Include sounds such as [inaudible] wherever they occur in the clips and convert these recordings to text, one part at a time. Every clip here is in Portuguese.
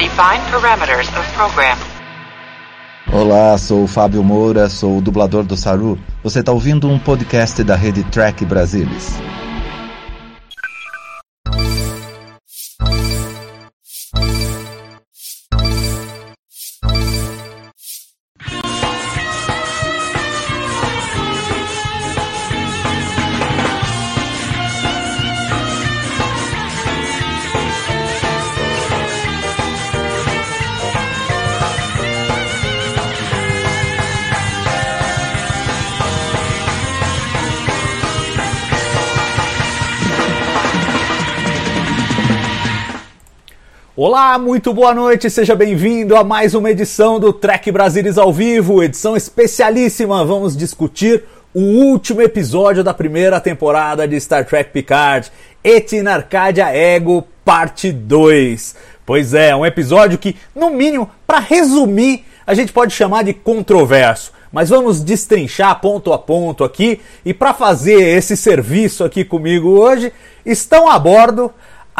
Define parameters of program. Olá, sou o Fábio Moura, sou o dublador do Saru. Você está ouvindo um podcast da rede Track Brasilis. Olá, muito boa noite, seja bem-vindo a mais uma edição do Trek Brasilis ao vivo, edição especialíssima. Vamos discutir o último episódio da primeira temporada de Star Trek Picard, Etin Arcadia Ego, parte 2. Pois é, um episódio que, no mínimo, para resumir, a gente pode chamar de controverso. Mas vamos destrinchar ponto a ponto aqui e para fazer esse serviço aqui comigo hoje, estão a bordo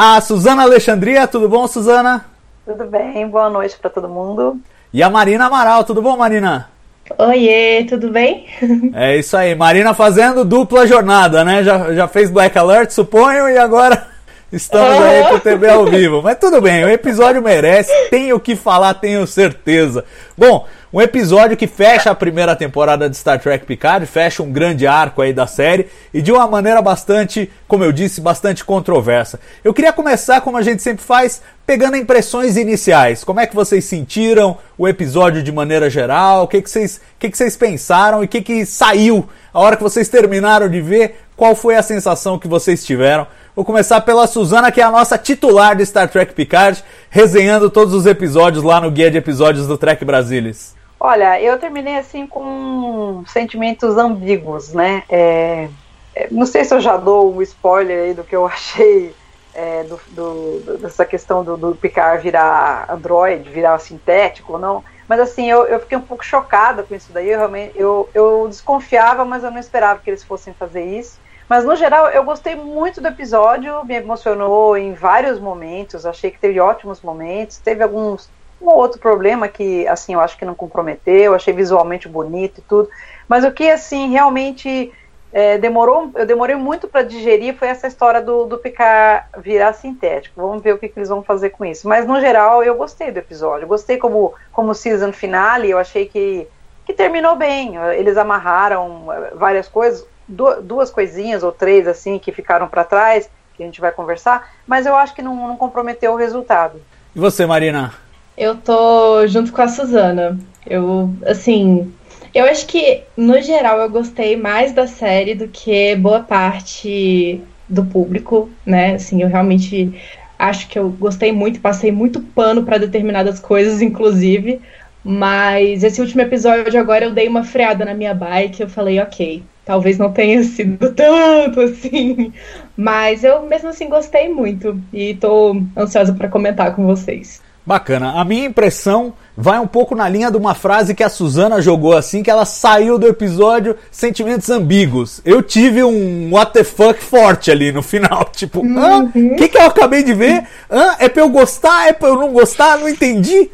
a Suzana Alexandria, tudo bom, Suzana? Tudo bem, boa noite para todo mundo. E a Marina Amaral, tudo bom, Marina? Oiê, tudo bem? [laughs] É isso aí, Marina fazendo dupla jornada, né? Já, já fez Black Alert, suponho, e agora [laughs] estamos oh. aí pro TV ao vivo. Mas tudo bem, o episódio merece, tenho o que falar, tenho certeza. Bom, um episódio que fecha a primeira temporada de Star Trek Picard, fecha um grande arco aí da série e de uma maneira bastante, como eu disse, bastante controversa. Eu queria começar, como a gente sempre faz, pegando impressões iniciais. Como é que vocês sentiram o episódio de maneira geral? O que, que, vocês, que, que vocês pensaram e o que, que saiu a hora que vocês terminaram de ver? Qual foi a sensação que vocês tiveram? Vou começar pela Suzana, que é a nossa titular de Star Trek Picard, resenhando todos os episódios lá no guia de episódios do Trek Brasilis. Olha, eu terminei assim com sentimentos ambíguos, né? É, é, não sei se eu já dou um spoiler aí do que eu achei é, do, do, dessa questão do, do Picard virar android, virar sintético ou não. Mas assim, eu, eu fiquei um pouco chocada com isso daí. Eu, realmente, eu, eu desconfiava, mas eu não esperava que eles fossem fazer isso. Mas no geral, eu gostei muito do episódio, me emocionou em vários momentos. Achei que teve ótimos momentos. Teve alguns um outro problema que, assim, eu acho que não comprometeu, achei visualmente bonito e tudo, mas o que, assim, realmente é, demorou, eu demorei muito para digerir foi essa história do, do Picard virar sintético. Vamos ver o que, que, eles vão fazer com isso. Mas, no geral, eu gostei do episódio. Gostei como, como season finale, eu achei que, que terminou bem. Eles amarraram é, várias coisas, duas coisinhas ou três, assim, que ficaram para trás, que a gente vai conversar, mas eu acho que não, não comprometeu o resultado. E você, Marina? Eu tô junto com a Suzana. Eu, assim, eu acho que, no geral, eu gostei mais da série do que boa parte do público, né? Assim, eu realmente acho que eu gostei muito, passei muito pano para determinadas coisas, inclusive. Mas esse último episódio agora eu dei uma freada na minha bike, eu falei, ok, talvez não tenha [laughs] sido tanto assim, mas eu mesmo assim gostei muito e tô ansiosa para comentar com vocês. Bacana. A minha impressão vai um pouco na linha de uma frase que a Suzana jogou assim, que ela saiu do episódio Sentimentos Ambíguos. Eu tive um what the fuck forte ali no final. [laughs] Tipo, o uhum. que, que eu acabei de ver? Hã? É pra eu gostar? É pra eu não gostar? Não entendi.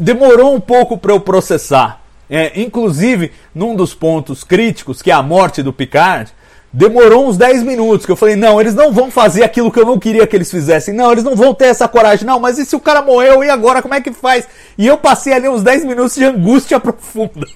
Demorou um pouco para eu processar. É, inclusive, num dos pontos críticos, que é a morte do Picard, Demorou uns 10 minutos que eu falei: não, eles não vão fazer aquilo que eu não queria que eles fizessem. Não, eles não vão ter essa coragem. Não, mas e se o cara morreu e agora como é que faz? E eu passei ali uns 10 minutos de angústia [laughs] profunda.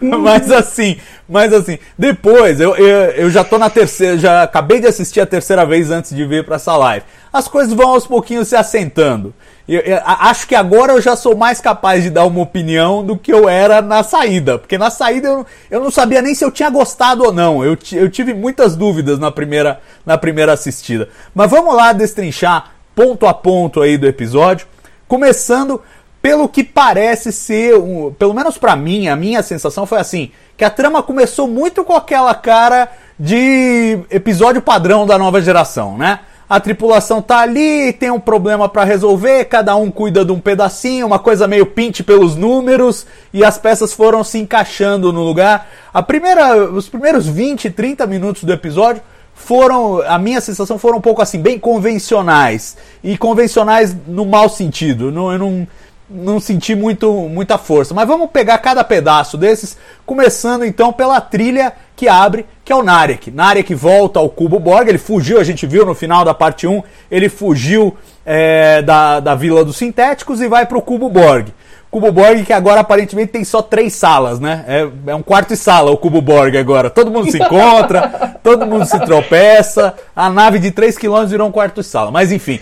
mas assim, mas assim, depois eu, eu, eu, já tô na terceira, já acabei de assistir a terceira vez antes de vir para essa live. As coisas vão aos pouquinhos se assentando. Eu, eu, acho que agora eu já sou mais capaz de dar uma opinião do que eu era na saída. Porque na saída eu, eu não sabia nem se eu tinha gostado ou não. Eu, eu tive muitas dúvidas na primeira, na primeira assistida. Mas vamos lá destrinchar ponto a ponto aí do episódio. Começando pelo que parece ser, um, pelo menos para mim, a minha sensação foi assim, que a trama começou muito com aquela cara de episódio padrão da nova geração, né? A tripulação tá ali, tem um problema para resolver, cada um cuida de um pedacinho, uma coisa meio pinte pelos números e as peças foram se encaixando no lugar. A primeira, os primeiros 20, 30 minutos do episódio foram, a minha sensação foram um pouco assim, bem convencionais. E convencionais no mau sentido. Não, eu não, não senti muito, muita força. Mas vamos pegar cada pedaço desses, começando então pela trilha que abre, que é o Narek. Narek volta ao Cubo Borg, ele fugiu, a gente viu no final da parte 1, ele fugiu é, da, da Vila dos Sintéticos e vai para o Cubo Borg. Cubo Borg que agora aparentemente tem só três salas, né? É, é um quarto e sala o Cubo Borg agora. Todo mundo se encontra, [laughs] todo mundo se tropeça. A nave de 3 km virou um quarto e sala. Mas enfim,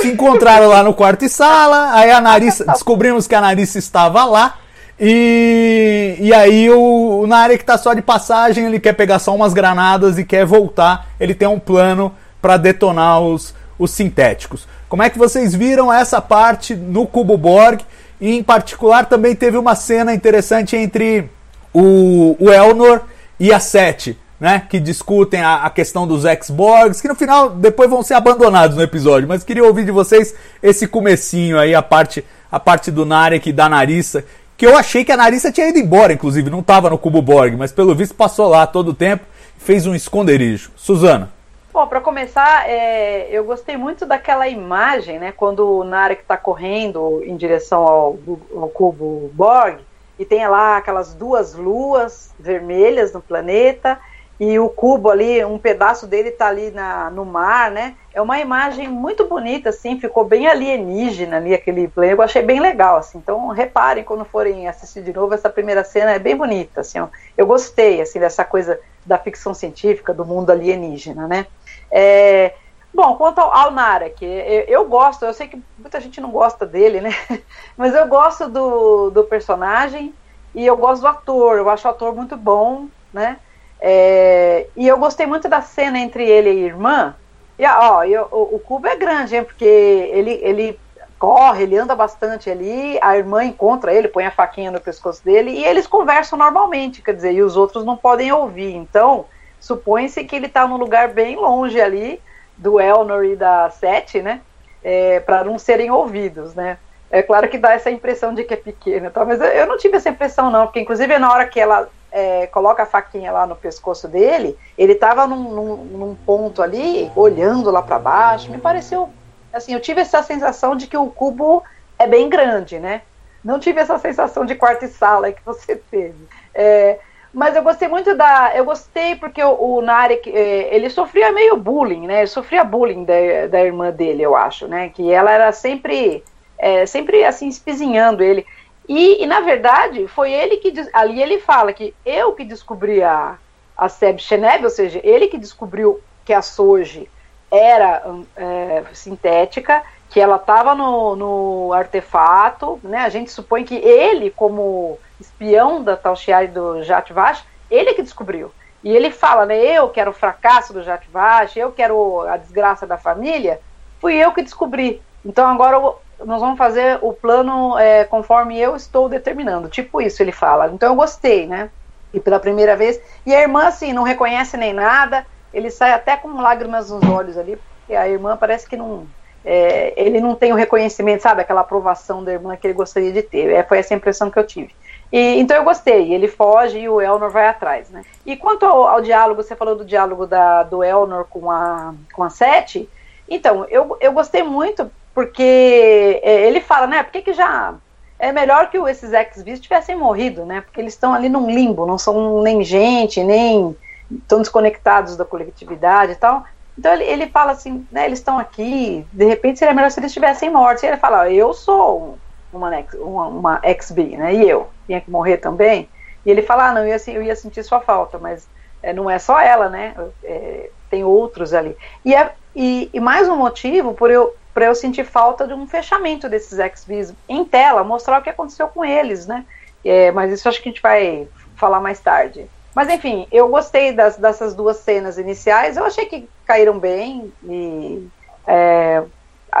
se encontraram lá no quarto e sala. Aí a Narissa, [laughs] descobrimos que a Narissa estava lá. E, e aí o, o Narek está só de passagem, ele quer pegar só umas granadas e quer voltar. Ele tem um plano para detonar os, os sintéticos. Como é que vocês viram essa parte no Cubo Borg? E em particular também teve uma cena interessante entre o, o Elnor e a Sete, né? Que discutem a, a questão dos X-Borgs, que no final depois vão ser abandonados no episódio. Mas queria ouvir de vocês esse comecinho aí, a parte, a parte do Narek e da Narissa. Que eu achei que a Narissa tinha ido embora, inclusive, não estava no Cubo Borg, mas pelo visto passou lá todo o tempo fez um esconderijo. Suzana. Bom, para começar, é, eu gostei muito daquela imagem, né? Quando o Narek está correndo em direção ao, ao, cubo Borg e tem lá aquelas duas luas vermelhas no planeta e o cubo ali, um pedaço dele está ali na, no mar, né? É uma imagem muito bonita, assim, ficou bem alienígena ali aquele plano. Eu achei bem legal, assim. Então reparem quando forem assistir de novo essa primeira cena é bem bonita, assim. Ó. Eu gostei, assim, dessa coisa da ficção científica, do mundo alienígena, né? É, bom, quanto ao, ao Narek, eu, eu, gosto, eu sei que muita gente não gosta dele, né? [laughs] Mas eu gosto do, do personagem e eu gosto do ator, eu acho o ator muito bom, né? É, e eu gostei muito da cena entre ele e a irmã. E, ó, eu, o, o cubo é grande, hein, porque ele, ele corre, ele anda bastante ali, a irmã encontra ele, põe a faquinha no pescoço dele e eles conversam normalmente, quer dizer, e os outros não podem ouvir. Então, supõe-se que ele está num lugar bem longe ali do Elnor e da Sete, né? É, para não serem ouvidos, né? É claro que dá essa impressão de que é pequeno, tá? mas eu não tive essa impressão não, porque inclusive na hora que ela é, coloca a faquinha lá no pescoço dele, ele estava num, num, num, ponto ali, olhando lá para baixo, me pareceu, assim, eu tive essa sensação de que o cubo é bem grande, né? Não tive essa sensação de quarto e sala que você [laughs] teve. É, mas eu gostei muito da. Eu gostei porque o, o Narek, é, ele sofria meio bullying, né? Ele sofria bullying da, da irmã dele, eu acho, né? Que ela era sempre, é, sempre assim, espizinhando ele. E, e, na verdade, foi ele que. Ali ele fala que eu que descobri a, a Seb Cheneb, ou seja, ele que descobriu que a Soji era é, sintética, que ela estava no, no artefato, né? A gente supõe que ele, como espião da Tal Shiari do Jatvash, ele que descobriu. E ele fala, né, eu quero o fracasso do Jatvash, eu quero a desgraça da família, fui eu que descobri. Então agora nós vamos fazer o plano é, conforme eu estou determinando. Tipo isso ele fala. Então eu gostei, né? E pela primeira vez. E a irmã, assim, não reconhece nem nada, ele sai até com lágrimas nos olhos ali, porque a irmã parece que não. É, ele não tem o reconhecimento, sabe? Aquela aprovação da irmã que ele gostaria de ter. É, foi essa impressão que eu tive. E, então eu gostei, ele foge e o Elnor vai atrás, né? E quanto ao, ao diálogo, você falou do diálogo da, do Elnor com a, com a Sete, então, eu, eu gostei muito porque é, ele fala, né, por que, que já é melhor que esses ex-vis tivessem morrido, né, porque eles estão ali num limbo, não são nem gente, nem estão desconectados da coletividade e tal, então ele, ele fala assim, né, eles estão aqui, de repente seria melhor se eles tivessem morto, e ele fala, eu sou uma, uma, uma ex-bi, né, e eu, tinha que morrer também. E ele fala, ah, não, eu ia, eu ia sentir sua falta, mas é, não é só ela, né? É, tem outros ali. E, é, e, e, mais um motivo por eu para eu sentir falta de um fechamento desses ex-vis em tela, mostrar o que aconteceu com eles, né? É, mas isso acho que a gente vai falar mais tarde. Mas enfim, eu gostei das, dessas duas cenas iniciais, eu achei que caíram bem e é,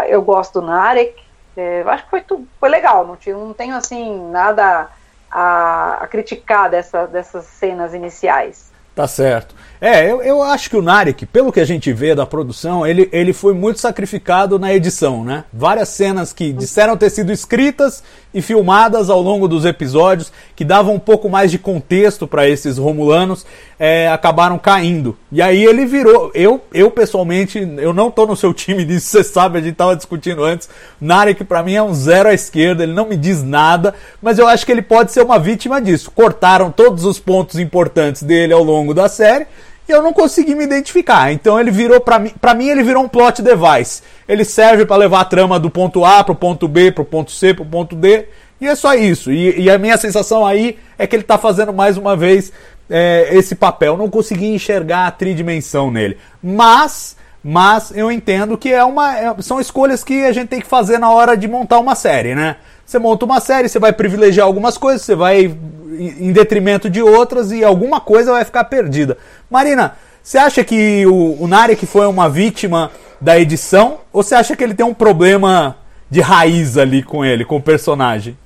eu gosto do Narek, é, acho que foi, foi legal, não, tinha, não tenho assim nada a, a criticar dessa, dessas cenas iniciais. Tá certo. É, eu, eu acho que o Narek, pelo que a gente vê da produção, ele, ele foi muito sacrificado na edição, né? Várias cenas que disseram ter sido escritas e filmadas ao longo dos episódios, que davam um pouco mais de contexto para esses romulanos, é, acabaram caindo. E aí ele virou. Eu, eu pessoalmente, eu não tô no seu time disso, [laughs] você sabe, a gente tava discutindo antes. Narek para mim é um zero à esquerda, ele não me diz nada, mas eu acho que ele pode ser uma vítima disso. Cortaram todos os pontos importantes dele ao longo da série e eu não consegui me identificar. Então ele virou para mim, para mim ele virou um plot device. Ele serve para levar a trama do ponto A pro ponto B, pro ponto C, pro ponto D, e é só isso. E, e a minha sensação aí é que ele tá fazendo mais uma vez é, esse papel. não consegui enxergar a tridimensão nele. Mas mas eu entendo que é uma é, são escolhas que a gente tem que fazer na hora de montar uma série, né? Você monta uma série, você vai privilegiar algumas coisas, você vai em detrimento de outras e alguma coisa vai ficar perdida. Marina, você acha que o, o Narek foi uma vítima da edição ou você acha que ele tem um problema de raiz ali com ele, com o personagem?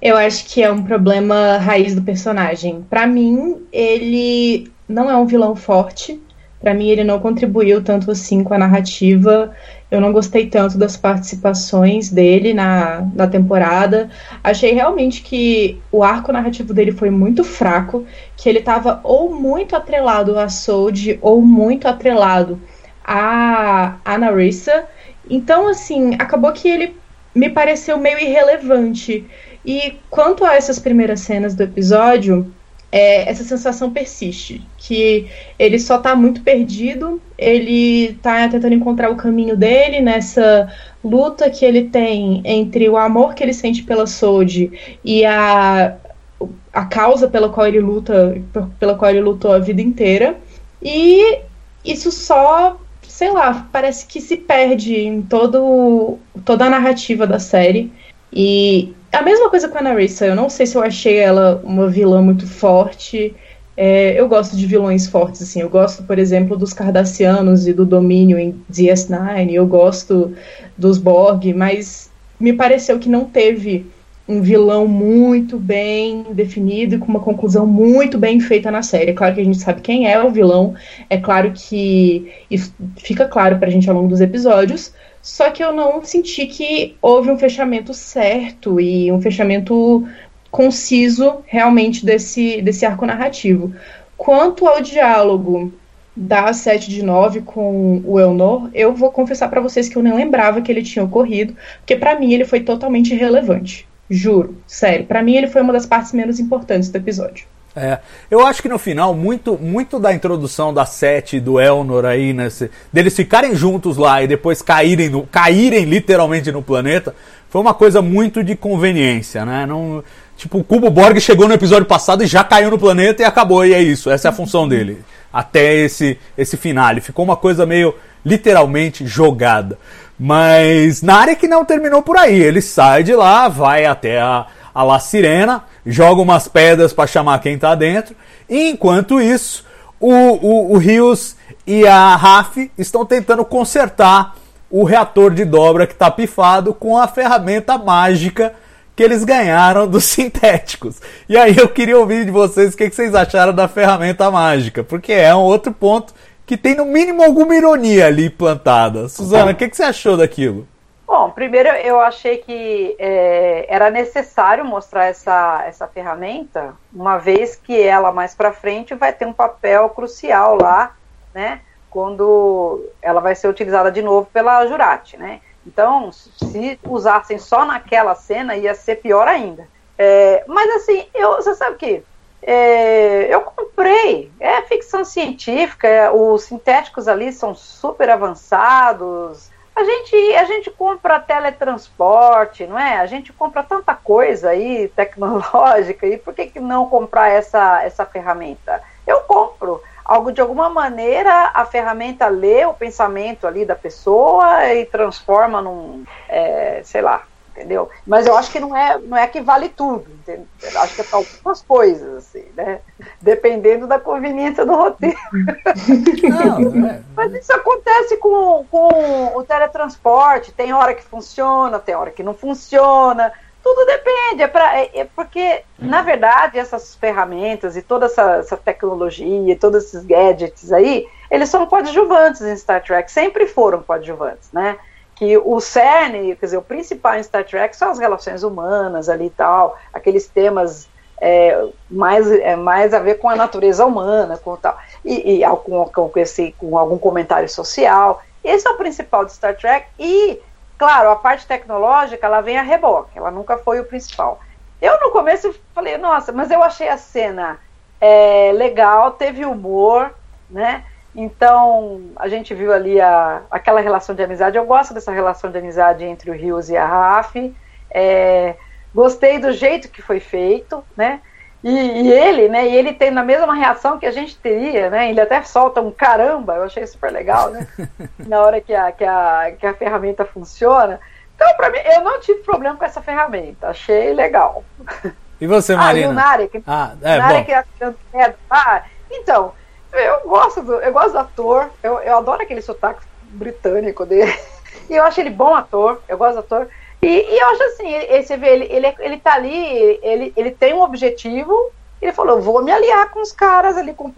Eu acho que é um problema raiz do personagem. Para mim, ele não é um vilão forte. Para mim, ele não contribuiu tanto assim com a narrativa. Eu não gostei tanto das participações dele na, na temporada. Achei realmente que o arco narrativo dele foi muito fraco, que ele estava ou muito atrelado a Sold ou muito atrelado a, a Narissa. Então, assim, acabou que ele me pareceu meio irrelevante. E quanto a essas primeiras cenas do episódio, é, essa sensação persiste, que ele só está muito perdido, ele está tentando encontrar o caminho dele nessa luta que ele tem entre o amor que ele sente pela Soji e a, a causa pela qual ele luta, pela qual ele lutou a vida inteira. E isso só, sei lá, parece que se perde em todo, toda a narrativa da série. E a mesma coisa com a Narissa. Eu não sei se eu achei ela uma vilã muito forte. É, eu gosto de vilões fortes, assim. Eu gosto, por exemplo, dos Cardassianos e do domínio em DS9. Eu gosto dos Borg, mas me pareceu que não teve um vilão muito bem definido e com uma conclusão muito bem feita na série. É claro que a gente sabe quem é o vilão, é claro que isso fica claro pra gente ao longo dos episódios, só que eu não senti que houve um fechamento certo e um fechamento conciso realmente desse, desse arco narrativo. Quanto ao diálogo da 7 de 9 com o Elnor, eu vou confessar para vocês que eu nem lembrava que ele tinha ocorrido, porque para mim ele foi totalmente irrelevante. Juro, sério. Para mim ele foi uma das partes menos importantes do episódio. É, eu acho que no final, muito, muito da introdução da Sete e do Elnor aí, nesse, deles ficarem juntos lá e depois caírem, no, caírem literalmente no planeta, foi uma coisa muito de conveniência, né? Não, tipo, o Cubo Borg chegou no episódio passado e já caiu no planeta e acabou, e é isso, essa é a função dele. Até esse, esse final. Ficou uma coisa meio literalmente jogada. Mas na área que não terminou por aí, ele sai de lá, vai até a, a La Sirena joga umas pedras para chamar quem tá dentro. E enquanto isso, o, o, o Rios e a Raf estão tentando consertar o reator de dobra que está pifado com a ferramenta mágica que eles ganharam dos [laughs] sintéticos. E aí eu queria ouvir de vocês o que, vocês acharam da ferramenta mágica, porque é um outro ponto que tem no mínimo alguma ironia ali plantada. Suzana, o que, que você achou daquilo? Bom, primeiro eu achei que é, era necessário mostrar essa, essa ferramenta, uma vez que ela mais para frente vai ter um papel crucial lá, né? Quando ela vai ser utilizada de novo pela Jurati, né? Então, se usassem só naquela cena, ia ser pior ainda. É, mas assim, eu, você sabe o que? É, eu comprei, é ficção científica, é, os sintéticos ali são super avançados, a gente, a gente compra teletransporte, não é? A gente compra tanta coisa aí [laughs] tecnológica e por que, que não comprar essa, essa ferramenta? Eu compro. Algo de alguma maneira a ferramenta lê o pensamento ali da pessoa e transforma num, é, sei lá, entendeu? Mas eu acho que não é, não é que vale tudo, entendeu? Eu acho que é para algumas coisas, assim, né? Dependendo da conveniência do roteiro. Não, [laughs] é. Mas isso acontece com, com o teletransporte, tem hora que funciona, tem hora que não funciona, tudo depende, é, pra, é, é porque, na verdade, essas ferramentas e toda essa, essa tecnologia, todos esses gadgets aí, eles são coadjuvantes em Star Trek, sempre foram coadjuvantes, né? Que o cerne, quer dizer, o principal em Star Trek são as relações humanas ali e tal, aqueles temas é, mais, é, mais a ver com a natureza humana, com tal, e, e com, com, esse, com algum comentário social. Esse é o principal de Star Trek e, claro, a parte tecnológica ela vem a reboque, ela nunca foi o principal. Eu no começo falei, nossa, mas eu achei a cena é, legal, teve humor, né? Então, a gente viu ali a, aquela relação de amizade. Eu gosto dessa relação de amizade entre o Rios e a Raf. É, gostei do jeito que foi feito, né? E, e, ele, né? E ele tem na mesma reação que a gente teria, né? Ele até solta um caramba, eu achei super legal, né? [laughs] na hora que a, que a, que a ferramenta funciona. Então, para mim, eu não tive problema com essa ferramenta, achei legal. E você, Marina? Ah, e o Narek, ah, é, Narek bom. É, ah, então, eu gosto do, eu gosto do ator, eu, eu adoro aquele sotaque britânico dele. [laughs] E eu acho ele bom ator, eu gosto do ator. E, e eu acho assim, ele, você vê, ele, ele, ele tá ali, ele, ele tem um objetivo, ele falou, vou me aliar com os caras ali, com,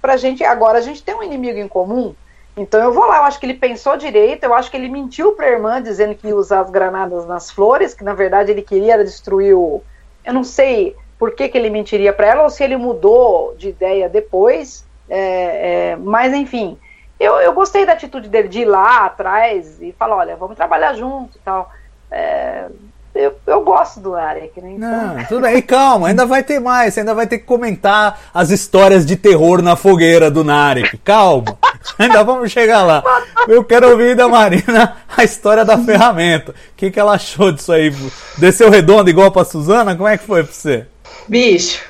pra gente, agora a gente tem um inimigo em comum, então eu vou lá, eu acho que ele pensou direito, eu acho que ele mentiu pra irmã dizendo que ia usar as granadas nas flores, que na verdade ele queria destruir o... Eu não sei por que, que ele mentiria para ela, ou se ele mudou de ideia depois, é, é, mas, enfim, eu, eu gostei da atitude dele de ir lá atrás e falar: olha, vamos trabalhar junto e tal. É, eu, eu gosto do Arek, né? Então... Não, tudo bem. E calma, ainda vai ter mais. Você ainda vai ter que comentar as histórias de terror na fogueira do Narek. Calma. [laughs] ainda vamos chegar lá. Eu quero ouvir da Marina a história da ferramenta. O que, que ela achou disso aí? Desceu redondo igual pra Suzana? Como é que foi pra você? Bicho,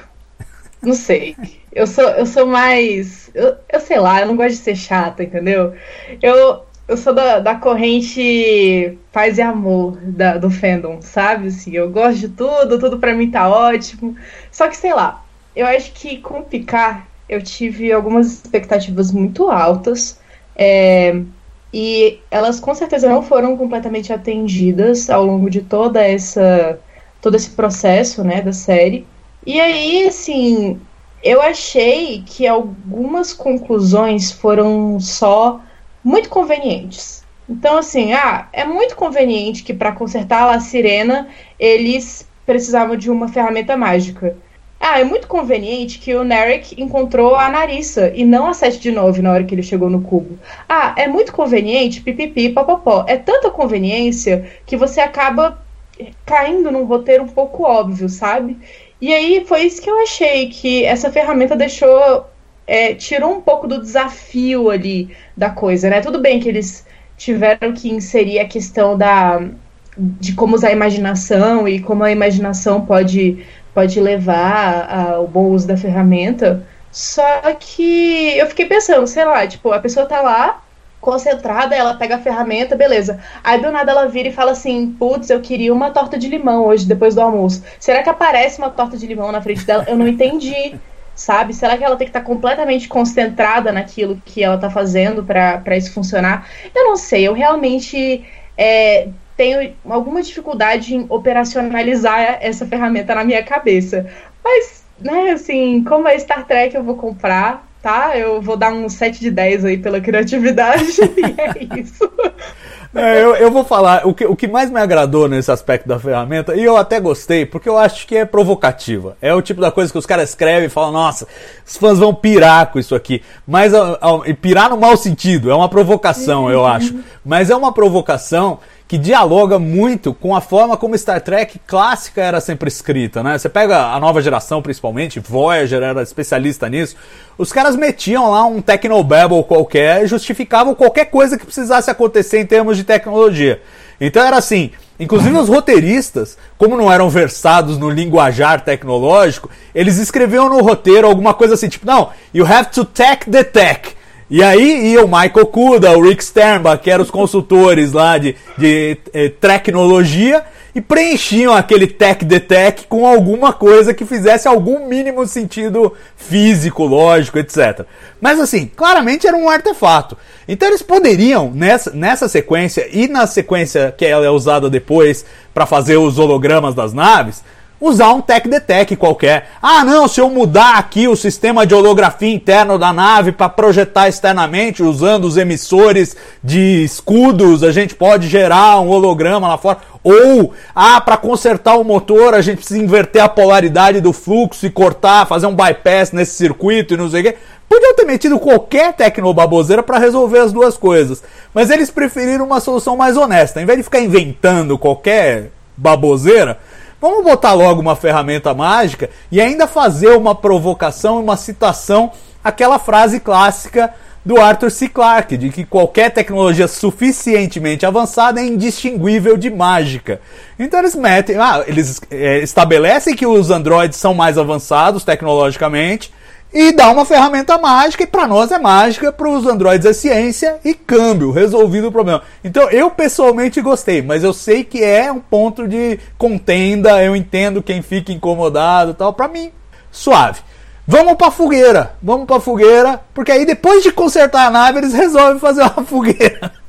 não sei. Eu sou, eu sou mais. Eu, eu sei lá, eu não gosto de ser chata, entendeu? Eu, eu sou da, da corrente paz e amor da, do fandom, sabe? Assim, eu gosto de tudo, tudo pra mim tá ótimo. Só que, sei lá, eu acho que com Picar eu tive algumas expectativas muito altas. É, e elas com certeza não foram completamente atendidas ao longo de toda essa todo esse processo, né, da série. E aí, assim, eu achei que algumas conclusões foram só muito convenientes. Então, assim, ah, é muito conveniente que para consertar a sirena eles precisavam de uma ferramenta mágica. Ah, é muito conveniente que o Narek encontrou a Narissa e não a 7 de 9 na hora que ele chegou no cubo. Ah, é muito conveniente, pipipi, papapó. É tanta conveniência que você acaba caindo num roteiro um pouco óbvio, sabe? E aí foi isso que eu achei, que essa ferramenta deixou. É, tirou um pouco do desafio ali da coisa, né? Tudo bem que eles tiveram que inserir a questão da de como usar a imaginação e como a imaginação pode, pode levar ao bom uso da ferramenta. Só que eu fiquei pensando, sei lá, tipo, a pessoa tá lá, concentrada, ela pega a ferramenta, beleza. Aí do nada ela vira e fala assim: Putz, eu queria uma torta de limão hoje, depois do almoço. Será que aparece uma torta de limão na frente dela? Eu não entendi. Sabe? Será que ela tem que estar completamente concentrada naquilo que ela está fazendo para isso funcionar? Eu não sei, eu realmente é, tenho alguma dificuldade em operacionalizar essa ferramenta na minha cabeça. Mas, né, assim, como é Star Trek, eu vou comprar, tá? Eu vou dar um 7 de 10 aí pela criatividade [laughs] e é isso. É, eu, eu vou falar, o que, o que mais me agradou nesse aspecto da ferramenta, e eu até gostei, porque eu acho que é provocativa. É o tipo da coisa que os caras escrevem e falam, nossa, os fãs vão pirar com isso aqui. Mas pirar no mau sentido, é uma provocação, eu acho. Mas é uma provocação que dialoga muito com a forma como Star Trek clássica era sempre escrita, né? Você pega a nova geração, principalmente, Voyager era especialista nisso. Os caras metiam lá um Technobabble qualquer e justificavam qualquer coisa que precisasse acontecer em termos de tecnologia. Então era assim, inclusive os roteiristas, como não eram versados no linguajar tecnológico, eles escreviam no roteiro alguma coisa assim, tipo, não, you have to tech the tech. E aí ia o Michael Kuda, o Rick Sternbach, que eram os consultores lá de, de eh, tecnologia, e preenchiam aquele tech de tech com alguma coisa que fizesse algum mínimo sentido físico, lógico, etc. Mas assim, claramente era um artefato. Então eles poderiam, nessa, nessa sequência e na sequência que ela é usada depois para fazer os hologramas das naves, usar um tech detect qualquer. Ah, não, se eu mudar aqui o sistema de holografia interno da nave para projetar externamente usando os emissores de escudos, a gente pode gerar um holograma lá fora. Ou, ah, para consertar o motor, a gente precisa inverter a polaridade do fluxo e cortar, fazer um bypass nesse circuito e não sei o quê. Podiam ter metido qualquer tecnobaboseira para resolver as duas coisas. Mas eles preferiram uma solução mais honesta. Em vez de ficar inventando qualquer baboseira, Vamos botar logo uma ferramenta mágica e ainda fazer uma provocação, uma citação, aquela frase clássica do Arthur C. Clarke, de que qualquer tecnologia suficientemente avançada é indistinguível de mágica. Então eles metem, ah, eles é, estabelecem que os androides são mais avançados tecnologicamente, e dá uma ferramenta mágica, e para nós é mágica, para os Androids é ciência e câmbio, resolvido o problema. Então eu pessoalmente gostei, mas eu sei que é um ponto de contenda, eu entendo quem fica incomodado tal. Para mim, suave. Vamos pra fogueira, vamos pra fogueira, porque aí depois de consertar a nave eles resolvem fazer uma fogueira. [laughs]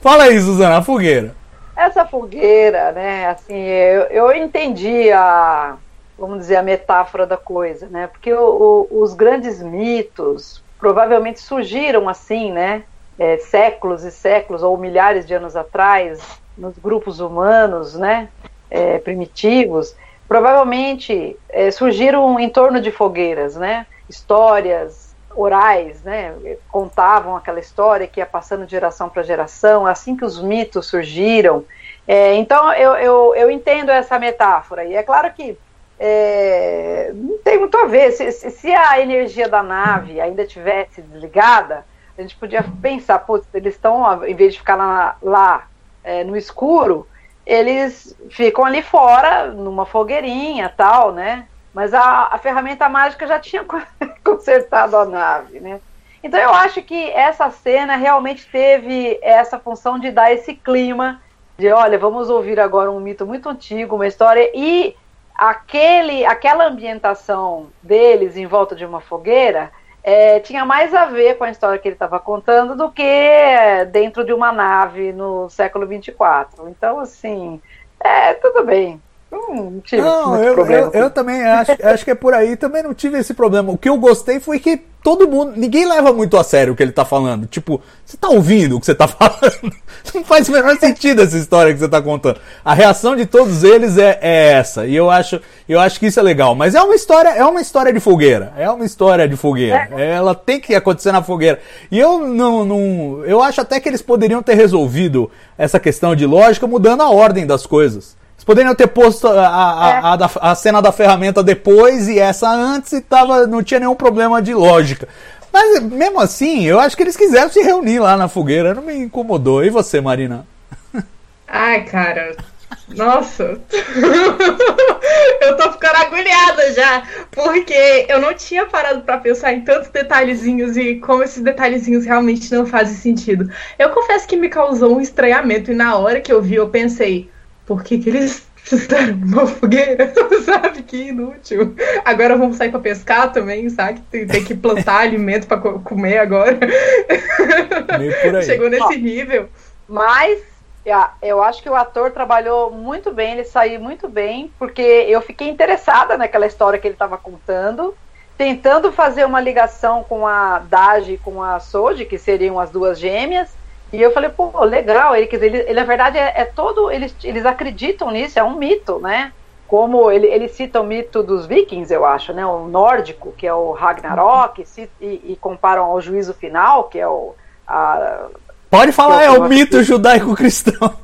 Fala aí, Suzana, a fogueira. Essa fogueira, né, assim, eu, eu entendi a vamos dizer, a metáfora da coisa, né? Porque o, o, os grandes mitos provavelmente surgiram assim, né? É, séculos e séculos ou milhares de anos atrás, nos grupos humanos, né? É, primitivos, provavelmente é, surgiram em torno de fogueiras, né? Histórias orais, né? Contavam aquela história que ia passando de geração para geração, assim que os mitos surgiram. É, então eu, eu, eu entendo essa metáfora. E é claro que é, não tem muito a ver. Se, se, a energia da nave ainda tivesse desligada, a gente podia pensar, putz, eles estão, em vez de ficar lá, lá é, no escuro, eles ficam ali fora, numa fogueirinha tal, né? Mas a, a ferramenta mágica já tinha [laughs] consertado a nave, né? Então eu acho que essa cena realmente teve essa função de dar esse clima de, olha, vamos ouvir agora um mito muito antigo, uma história e aquele, aquela ambientação deles em volta de uma fogueira é, tinha mais a ver com a história que ele estava contando do que dentro de uma nave no século 24. Então, assim, é, tudo bem. Não tive não, eu, eu, eu, também acho, acho que é por aí. Também não tive esse problema. O que eu gostei foi que todo mundo. Ninguém leva muito a sério o que ele tá falando. Tipo, você tá ouvindo o que você tá [laughs] falando? Não faz o menor sentido essa história que você tá contando. A reação de todos eles é, é, essa. E eu acho, eu acho que isso é legal. Mas é uma história, é uma história de fogueira. É uma história de fogueira. É. Ela tem que acontecer na fogueira. E eu não, não. Eu acho até que eles poderiam ter resolvido essa questão de lógica mudando a ordem das coisas. Eles poderiam ter posto a, a, é. a, a, a, cena da ferramenta depois e essa antes e tava, não tinha nenhum problema de lógica. Mas mesmo assim, eu acho que eles quiseram se reunir lá na fogueira, não me incomodou. E você, Marina? Ai, cara, nossa, [laughs] eu tô ficando agulhada já, porque eu não tinha parado para pensar em tantos detalhezinhos e como esses detalhezinhos realmente não fazem sentido. Eu confesso que me causou um estranhamento e na hora que eu vi, eu pensei, por que, que eles [laughs] fizeram uma fogueira? [laughs] sabe? Que inútil. Agora vamos sair para pescar também, sabe? Tem, tem que plantar [laughs] alimento para comer agora. Chegou nesse nível. Mas eu acho que o ator trabalhou muito bem, ele saiu muito bem, porque eu fiquei interessada naquela história que ele estava contando, tentando fazer uma ligação com a Dage e com a Soji, que seriam as duas gêmeas, e eu falei, pô, legal, ele, quer dizer, ele, ele na verdade é, é, todo, eles, eles acreditam nisso, é um mito, né? Como ele, ele cita o mito dos vikings, eu acho, né? O nórdico, que é o Ragnarok, e, e comparam ao juízo final, que é o. A, Pode falar, é o, é o mito judaico-cristão.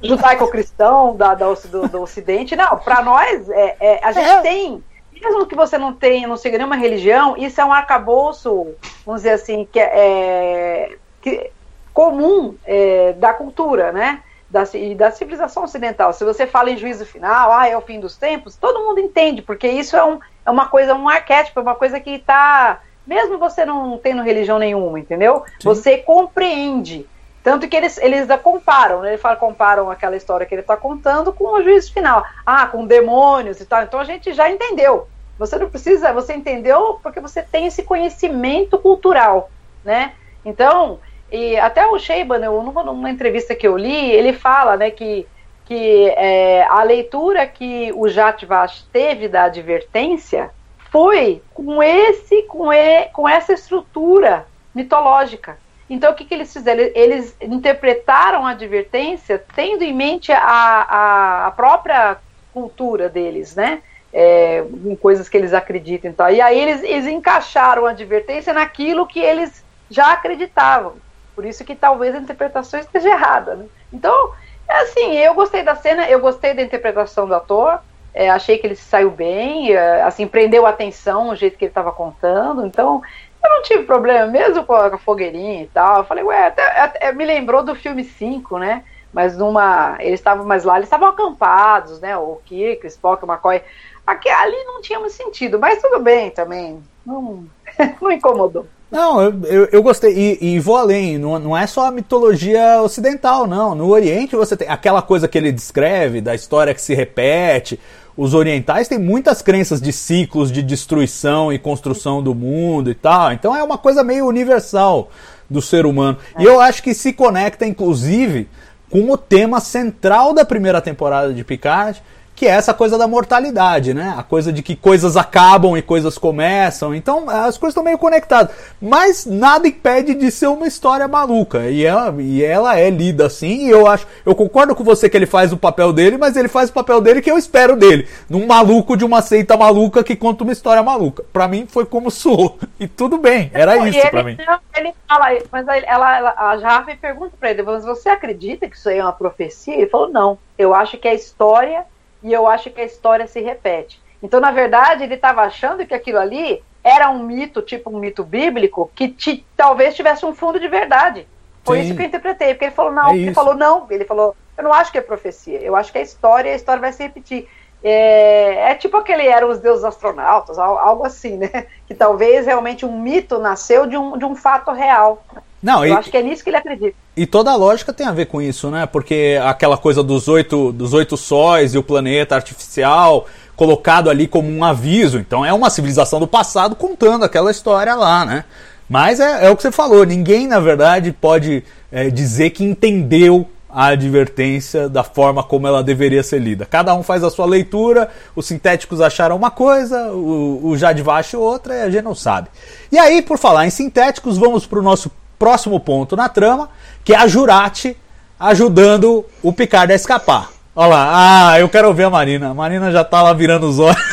Judaico-cristão da, da, do, do Ocidente. Não, para nós, é, é, a gente é. tem mesmo que você não tenha, não siga nenhuma religião, isso é um arcabouço, vamos dizer assim, que é, que comum é, da cultura, né? Da, e da civilização ocidental. Se você fala em juízo final, ah, é o fim dos tempos, todo mundo entende, porque isso é, um, é uma coisa, um arquétipo, é uma coisa que está. Mesmo você não tendo religião nenhuma, entendeu? Sim. Você compreende. Tanto que eles, eles comparam, né? Ele fala, comparam aquela história que ele está contando com o juízo final. Ah, com demônios e tal. Então a gente já entendeu. Você não precisa, você entendeu porque você tem esse conhecimento cultural, né? Então, e até o Sheiban, numa entrevista que eu li, ele fala né, que que é, a leitura que o Jatvash teve da advertência foi com esse, com, e, com essa estrutura mitológica. Então, o que, que eles fizeram? Eles interpretaram a advertência tendo em mente a, a, a própria cultura deles, né? É, em coisas que eles acreditam. Então. E aí eles, eles encaixaram a advertência naquilo que eles já acreditavam. Por isso que talvez a interpretação esteja errada. Né? Então, é assim, eu gostei da cena, eu gostei da interpretação do ator, é, achei que ele saiu bem, é, assim, prendeu a atenção o jeito que ele estava contando, então eu não tive problema, mesmo com a, com a fogueirinha e tal. Eu falei, ué, até, até, me lembrou do filme 5, né? Mas numa. Eles estavam mais lá, eles estavam acampados, né? O Kirk, o Spock, o McCoy. Aqui, ali não tinha muito sentido, mas tudo bem também. Não, [laughs] não incomodou. Não, eu, eu, eu gostei. E, e, vou além, não, não é só a mitologia ocidental, não. No Oriente você tem aquela coisa que ele descreve, da história que se repete. Os orientais têm muitas crenças de ciclos de destruição e construção do mundo e tal. Então é uma coisa meio universal do ser humano. E eu acho que se conecta, inclusive, com o tema central da primeira temporada de Picard, que é essa coisa da mortalidade, né? A coisa de que coisas acabam e coisas começam. Então, as coisas estão meio conectadas. Mas nada impede de ser uma história maluca. E ela, e ela é lida assim. E eu acho, eu concordo com você que ele faz o papel dele, mas ele faz o papel dele que eu espero dele. Num maluco de uma seita maluca que conta uma história maluca. Para mim foi como soou. E tudo bem, era não, isso para mim. Não, ele fala, mas ela, ela, a Jarve pergunta para ele, mas você acredita que isso aí é uma profecia? Ele falou, não. Eu acho que a história e eu acho que a história se repete. Então, na verdade, ele estava achando que aquilo ali era um mito, tipo um mito bíblico, que te, talvez tivesse um fundo de verdade. Foi Sim. isso que eu interpretei, porque ele falou, não, é ele falou, não, ele falou, eu não acho que é profecia, eu acho que é história e a história vai se repetir. É, é, tipo aquele eram os deuses astronautas, algo assim, né? [laughs] Que talvez realmente um mito nasceu de um, de um fato real. Não, Eu e, acho que é nisso que ele acredita. E toda a lógica tem a ver com isso, né? Porque aquela coisa dos oito, dos oito sóis e o planeta artificial colocado ali como um aviso. Então é uma civilização do passado contando aquela história lá, né? Mas é, é o que você falou, ninguém na verdade pode é, dizer que entendeu a advertência da forma como ela deveria ser lida. Cada um faz a sua leitura, os sintéticos acharam uma coisa, o, o Jadvash outra, e a gente não sabe. E aí, por falar em sintéticos, vamos para o nosso próximo ponto na trama, que é a Jurati ajudando o Picard a escapar. Olha lá, ah, eu quero ver a Marina. A Marina já tá lá virando os olhos. [laughs]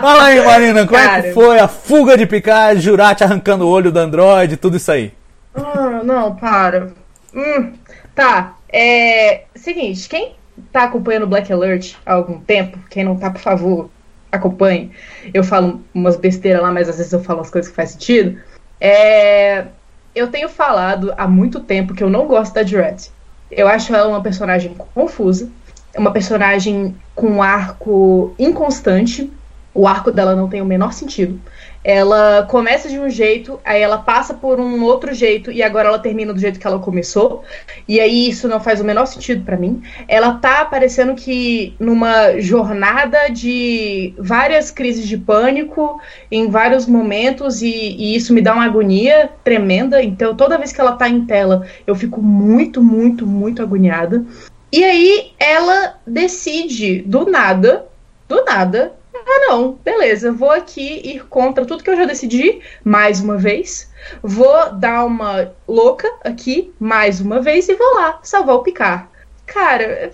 Fala aí, Marina, como Cara. é que foi a fuga de Picard, Jurati arrancando o olho do androide, tudo isso aí? Ah, não, para. Hum, tá, é. Seguinte, quem tá acompanhando Black Alert há algum tempo, quem não tá, por favor, acompanhe. Eu falo umas besteiras lá, mas às vezes eu falo as coisas que faz sentido. É, eu tenho falado há muito tempo que eu não gosto da Direct. Eu acho ela uma personagem confusa, uma personagem com um arco inconstante. O arco dela não tem o menor sentido ela começa de um jeito, aí ela passa por um outro jeito e agora ela termina do jeito que ela começou. E aí isso não faz o menor sentido para mim. Ela tá parecendo que numa jornada de várias crises de pânico em vários momentos e, e isso me dá uma agonia tremenda. Então toda vez que ela tá em tela, eu fico muito, muito, muito agoniada. E aí ela decide do nada, do nada, ah, não, beleza, vou aqui ir contra tudo que eu já decidi, mais uma vez. Vou dar uma louca aqui, mais uma vez, e vou lá salvar o Picar. Cara,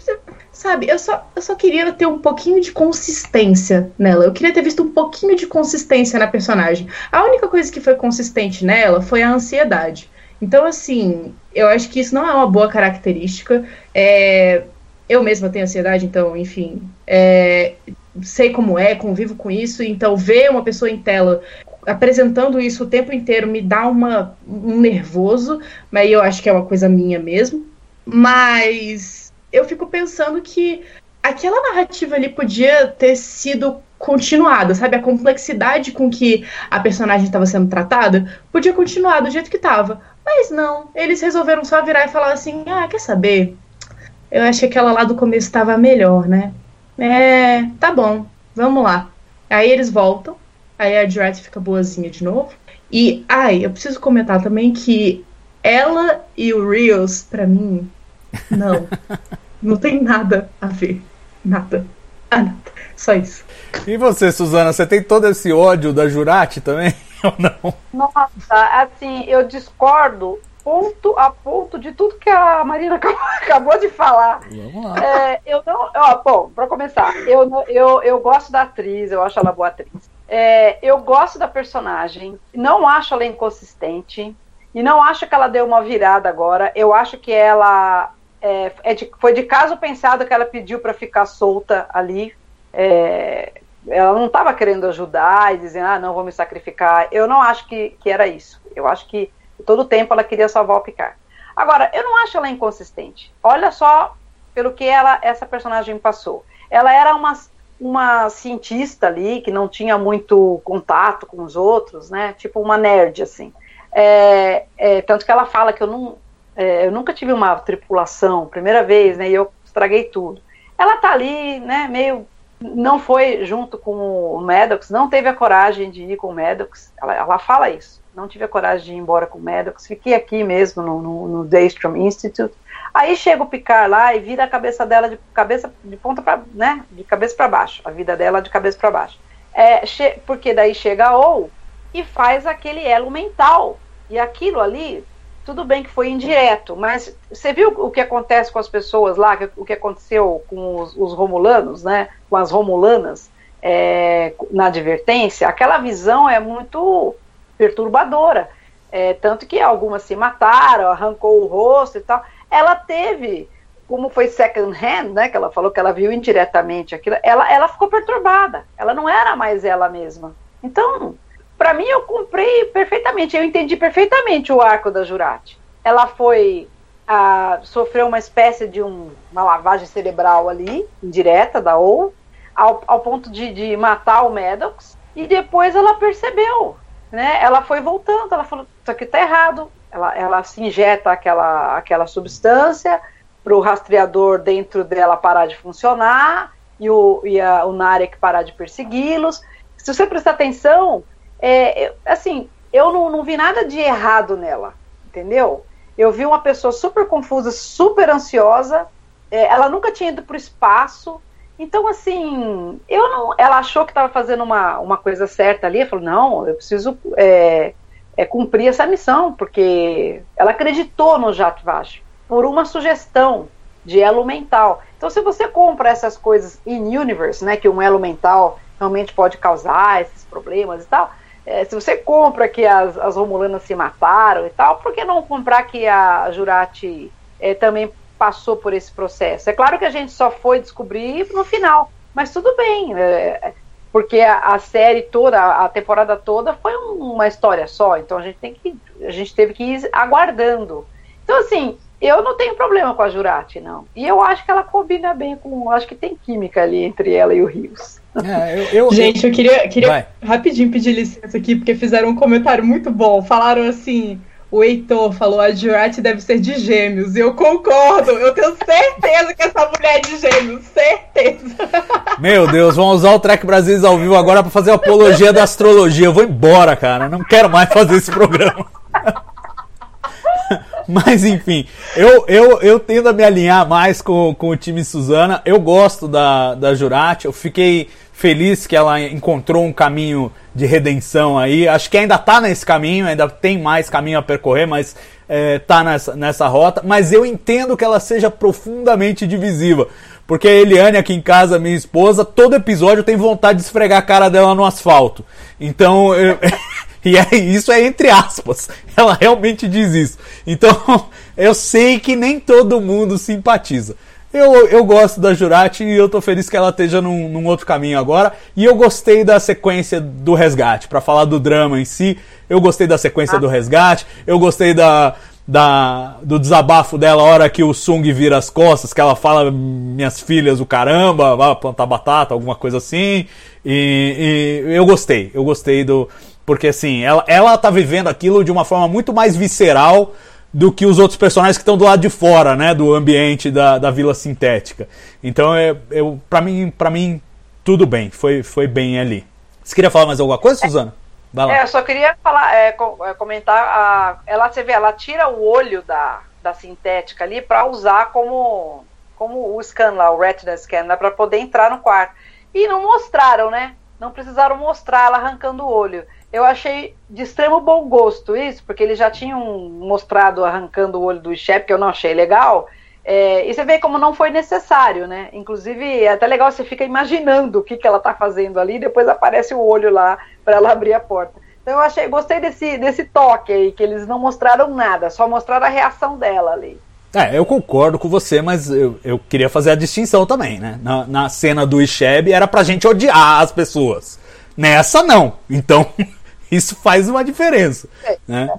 sabe, eu só, eu só queria ter um pouquinho de consistência nela. Eu queria ter visto um pouquinho de consistência na personagem. A única coisa que foi consistente nela foi a ansiedade. Então, assim, eu acho que isso não é uma boa característica. É, eu mesma tenho ansiedade, então, enfim. É, sei como é, convivo com isso, então ver uma pessoa em tela apresentando isso o tempo inteiro me dá uma, um nervoso, mas eu acho que é uma coisa minha mesmo. Mas eu fico pensando que aquela narrativa ali podia ter sido continuada, sabe? A complexidade com que a personagem estava sendo tratada podia continuar do jeito que estava. Mas não, eles resolveram só virar e falar assim: ah, quer saber? Eu acho que aquela lá do começo estava melhor, né? É, tá bom, vamos lá. Aí eles voltam, aí a Drat fica boazinha de novo. E, ai, eu preciso comentar também que ela e o Rios, para mim, Não. [laughs] não tem nada a ver. Nada. Ah, nada. Só isso. E você, Suzana, você tem todo esse ódio da Jurati também? [laughs] Ou não? Nossa, assim, eu discordo ponto a ponto de tudo que a Marina [laughs] acabou de falar. Vamos lá. É, eu não, ó, bom, para começar, eu, eu, eu gosto da atriz, eu acho ela boa atriz. É, eu gosto da personagem, não acho ela inconsistente e não acho que ela deu uma virada agora. Eu acho que ela é, é de, foi de caso pensado que ela pediu para ficar solta ali. É, ela não estava querendo ajudar e dizendo, ah, não, vou me sacrificar. Eu não acho que, que era isso. Eu acho que todo tempo ela queria salvar o Picard. Agora, eu não acho ela inconsistente. Olha só pelo que ela, essa personagem passou. Ela era uma, uma cientista ali que não tinha muito contato com os outros, né? Tipo uma nerd, assim. É, é, tanto que ela fala que eu, não, é, eu nunca tive uma tripulação, primeira vez, né? E eu estraguei tudo. Ela tá ali, né? Meio não foi junto com o Maddox, não teve a coragem de ir com o Maddox. Ela, ela fala isso. Não tive a coragem de ir embora com o Maddox. Fiquei aqui mesmo no, no, no Daystrom Institute. Aí chega o Picard lá e vira a cabeça dela de cabeça de ponta para, né, de cabeça para baixo. A vida dela de cabeça para baixo. É, porque daí chega a O e faz aquele elo mental. E aquilo ali tudo bem que foi indireto, mas você viu o que acontece com as pessoas lá, o que aconteceu com os, os romulanos, né, com as romulanas, é, na advertência, aquela visão é muito perturbadora, é, tanto que algumas se mataram, arrancou o rosto e tal, ela teve, como foi second hand, né, que ela falou que ela viu indiretamente aquilo, ela, ela ficou perturbada, ela não era mais ela mesma, então para mim eu comprei perfeitamente, eu entendi perfeitamente o arco da Jurati. Ela foi a, sofreu uma espécie de um, uma lavagem cerebral ali, indireta da ou, ao, ao ponto de, de matar o Maddox, e depois ela percebeu, né? Ela foi voltando, ela falou, isso aqui tá errado. Ela, ela se injeta aquela, aquela substância para o rastreador dentro dela parar de funcionar e o, e a, o Narek parar de persegui-los. Se você prestar atenção, é, assim, eu não, não vi nada de errado nela, entendeu? Eu vi uma pessoa super confusa, super ansiosa, é, ela nunca tinha ido para o espaço, então, assim, eu não, ela achou que estava fazendo uma, uma coisa certa ali, falou, não, eu preciso é, é, cumprir essa missão, porque ela acreditou no Jato Vash, por uma sugestão de elo mental. Então, se você compra essas coisas in universe, né, que um elo mental realmente pode causar esses problemas e tal, é, se você compra que as, as Romulanas se mataram e tal, por que não comprar que a Jurati é, também passou por esse processo? É claro que a gente só foi descobrir no final, mas tudo bem, é, porque a, a, série toda, a temporada toda foi um, uma história só, então a gente tem que, a gente teve que ir aguardando. Então assim, eu não tenho problema com a Jurati, não. E eu acho que ela combina bem com. Acho que tem química ali entre ela e o Rios. É, eu, eu, [laughs] Gente, eu queria, queria rapidinho pedir licença aqui, porque fizeram um comentário muito bom. Falaram assim. O Heitor falou, a Jurati deve ser de gêmeos. E eu concordo. Eu tenho certeza que essa mulher é de gêmeos. Certeza. Meu Deus, vamos usar o Trek Brasil ao vivo agora para fazer apologia da astrologia. Eu vou embora, cara. Não quero mais fazer esse programa. [laughs] Mas enfim, eu, eu, eu tendo a me alinhar mais com, com o time Suzana. Eu gosto da, da Jurati. Eu fiquei feliz que ela encontrou um caminho de redenção aí. Acho que ainda está nesse caminho, ainda tem mais caminho a percorrer, mas está é, nessa, nessa rota. Mas eu entendo que ela seja profundamente divisiva. Porque a Eliane aqui em casa, minha esposa, todo episódio tem vontade de esfregar a cara dela no asfalto. Então, eu, [laughs] E é, isso é entre aspas. [laughs] Ela realmente diz isso. Então, [laughs] eu sei que nem todo mundo simpatiza. Eu, eu gosto da Jurati e eu tô feliz que ela esteja num, num outro caminho agora. E eu gostei da sequência do resgate. para falar do drama em si, eu gostei da sequência ah. do resgate. Eu gostei da, da, do desabafo dela a hora que o Sung vira as costas, que ela fala minhas filhas o caramba, vai plantar batata, alguma coisa assim. E, e eu gostei, eu gostei do, porque assim, ela, ela tá vivendo aquilo de uma forma muito mais visceral do que os outros personagens que estão do lado de fora, né, do ambiente da, da vila sintética. Então, eu, eu para mim, para mim tudo bem, foi, foi bem ali. Você queria falar mais alguma coisa, Suzana? Vai lá. É, eu só queria falar, é, é comentar, a, ela você vê, ela tira o olho da, da sintética ali para usar como, como o scan lá, o retina scan, né, para poder entrar no quarto. E não mostraram, né? Não precisaram mostrar ela arrancando o olho. Eu achei de extremo bom gosto isso, porque eles já tinham mostrado arrancando o olho do Shep, que eu não achei legal. É, e você vê como não foi necessário, né? Inclusive, é até legal, você fica imaginando o que, que ela tá fazendo ali, depois aparece o olho lá para ela abrir a porta. Então eu achei, gostei desse, desse toque aí, que eles não mostraram nada, só mostraram a reação dela ali. É, eu concordo com você, mas eu, eu queria fazer a distinção também, né? Na, na cena do Isheb era pra gente odiar as pessoas. Nessa não. Então, [laughs] [laughs] isso faz uma diferença. É, né?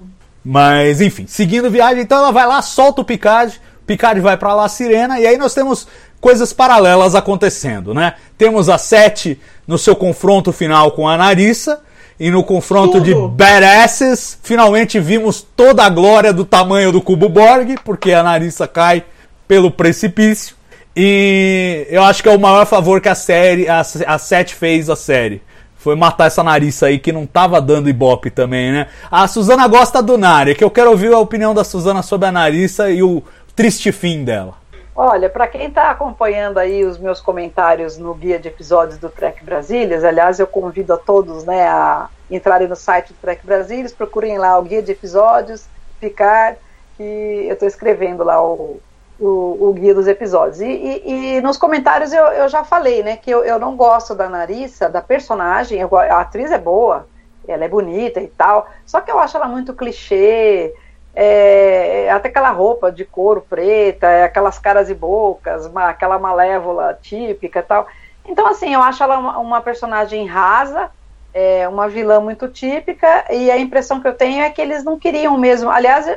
Mas, enfim, seguindo viagem, então ela vai lá, solta o Picard, Picard vai para La Sirena, e aí nós temos coisas paralelas acontecendo, né? Temos a Sete no seu confronto final com a Narissa, e no confronto Tudo. de badasses, finalmente vimos toda a glória do tamanho do cubo Borg, porque a Narissa cai pelo precipício. E eu acho que é o maior favor que a série, a, a Sete fez à série. Foi matar essa Narissa aí que não tava dando ibope também, né? A Suzana gosta do Nari, que eu quero ouvir a opinião da Suzana sobre a Narissa e o triste fim dela. Olha, para quem está acompanhando aí os meus comentários no guia de episódios do Trek Brasílias, aliás, eu convido a todos né, a entrarem no site do Trek Brasílias, procurem lá o guia de episódios, ficar, que eu estou escrevendo lá o, o, o, guia dos episódios. E, e, e nos comentários eu, eu, já falei, né, que eu, eu não gosto da Narissa, da personagem, eu, a atriz é boa, ela é bonita e tal, só que eu acho ela muito clichê, é, é, até aquela roupa de couro preta, é, aquelas caras e bocas, uma, aquela malévola típica tal. Então, assim, eu acho ela uma, uma personagem rasa, é, uma vilã muito típica, e a impressão que eu tenho é que eles não queriam mesmo. Aliás,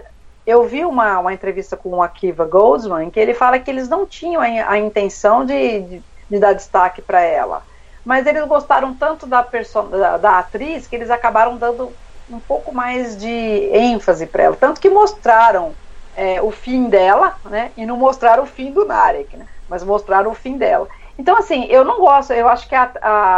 eu vi uma, uma entrevista com o Akiva Goldsman, que ele fala que eles não tinham a, a intenção de, de, de dar destaque para ela. Mas eles gostaram tanto da, da, da atriz que eles acabaram dando um pouco mais de ênfase para ela. Tanto que mostraram é, o fim dela, né? E não mostraram o fim do Narek, né? Mas mostraram o fim dela. Então, assim, eu não gosto, eu acho que a,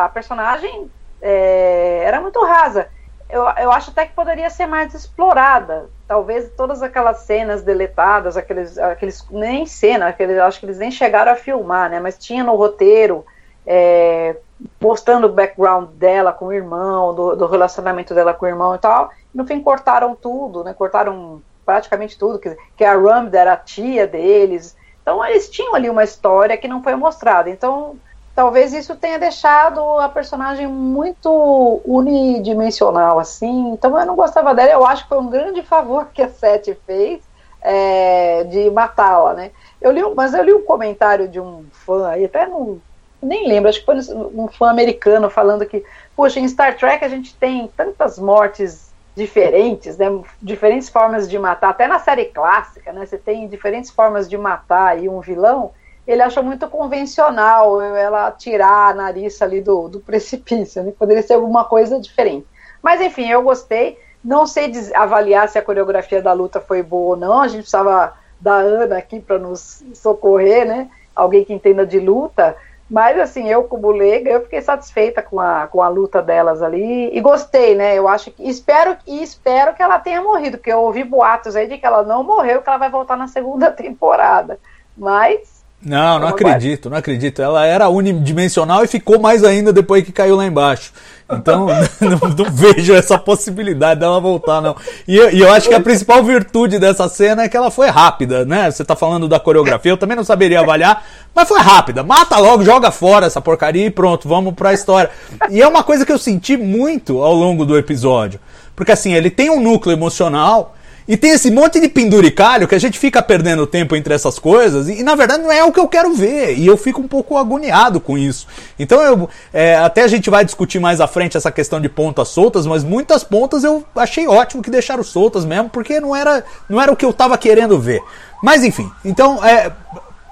a personagem é, era muito rasa. Eu, eu acho até que poderia ser mais explorada. Talvez todas aquelas cenas deletadas, aqueles, aqueles nem cena, aqueles, acho que eles nem chegaram a filmar, né? Mas tinha no roteiro é, postando o background dela com o irmão, do, do, relacionamento dela com o irmão e tal. No fim, cortaram tudo, né? Cortaram praticamente tudo, que, que a Ramd era a tia deles. Então, eles tinham ali uma história que não foi mostrada. Então, talvez isso tenha deixado a personagem muito unidimensional, assim. Então, eu não gostava dela. Eu acho que foi um grande favor que a Sete fez é, de matá-la, né? Eu li, mas eu li um comentário de um fã aí, até não nem lembro, acho que foi um fã americano falando que, poxa, em Star Trek a gente tem tantas mortes diferentes, né, diferentes formas de matar, até na série clássica, né, você tem diferentes formas de matar e um vilão, ele achou muito convencional ela tirar a nariz ali do, do precipício, né, poderia ser alguma coisa diferente. Mas enfim, eu gostei, não sei avaliar se a coreografia da luta foi boa ou não, a gente precisava da Ana aqui para nos socorrer, né, alguém que entenda de luta, mas assim, eu como leiga, eu fiquei satisfeita com a, com a luta delas ali e gostei, né? Eu acho que espero e espero que ela tenha morrido, porque eu ouvi boatos aí de que ela não morreu, que ela vai voltar na segunda [laughs] temporada. Mas não, não acredito, não acredito. Ela era unidimensional e ficou mais ainda depois que caiu lá embaixo. Então, [laughs] não, não, vejo essa possibilidade dela voltar, não. E eu, e eu, acho que a principal virtude dessa cena é que ela foi rápida, né? Você tá falando da coreografia, eu também não saberia avaliar, mas foi rápida. Mata logo, joga fora essa porcaria e pronto, vamos pra história. E é uma coisa que eu senti muito ao longo do episódio. Porque assim, ele tem um núcleo emocional e tem esse monte de penduricalho que a gente fica perdendo tempo entre essas coisas e, na verdade não é o que eu quero ver. E eu fico um pouco agoniado com isso. Então eu é, até a gente vai discutir mais à frente essa questão de pontas soltas, mas muitas pontas eu achei ótimo que deixaram soltas mesmo, porque não era, não era o que eu tava querendo ver. Mas enfim, então é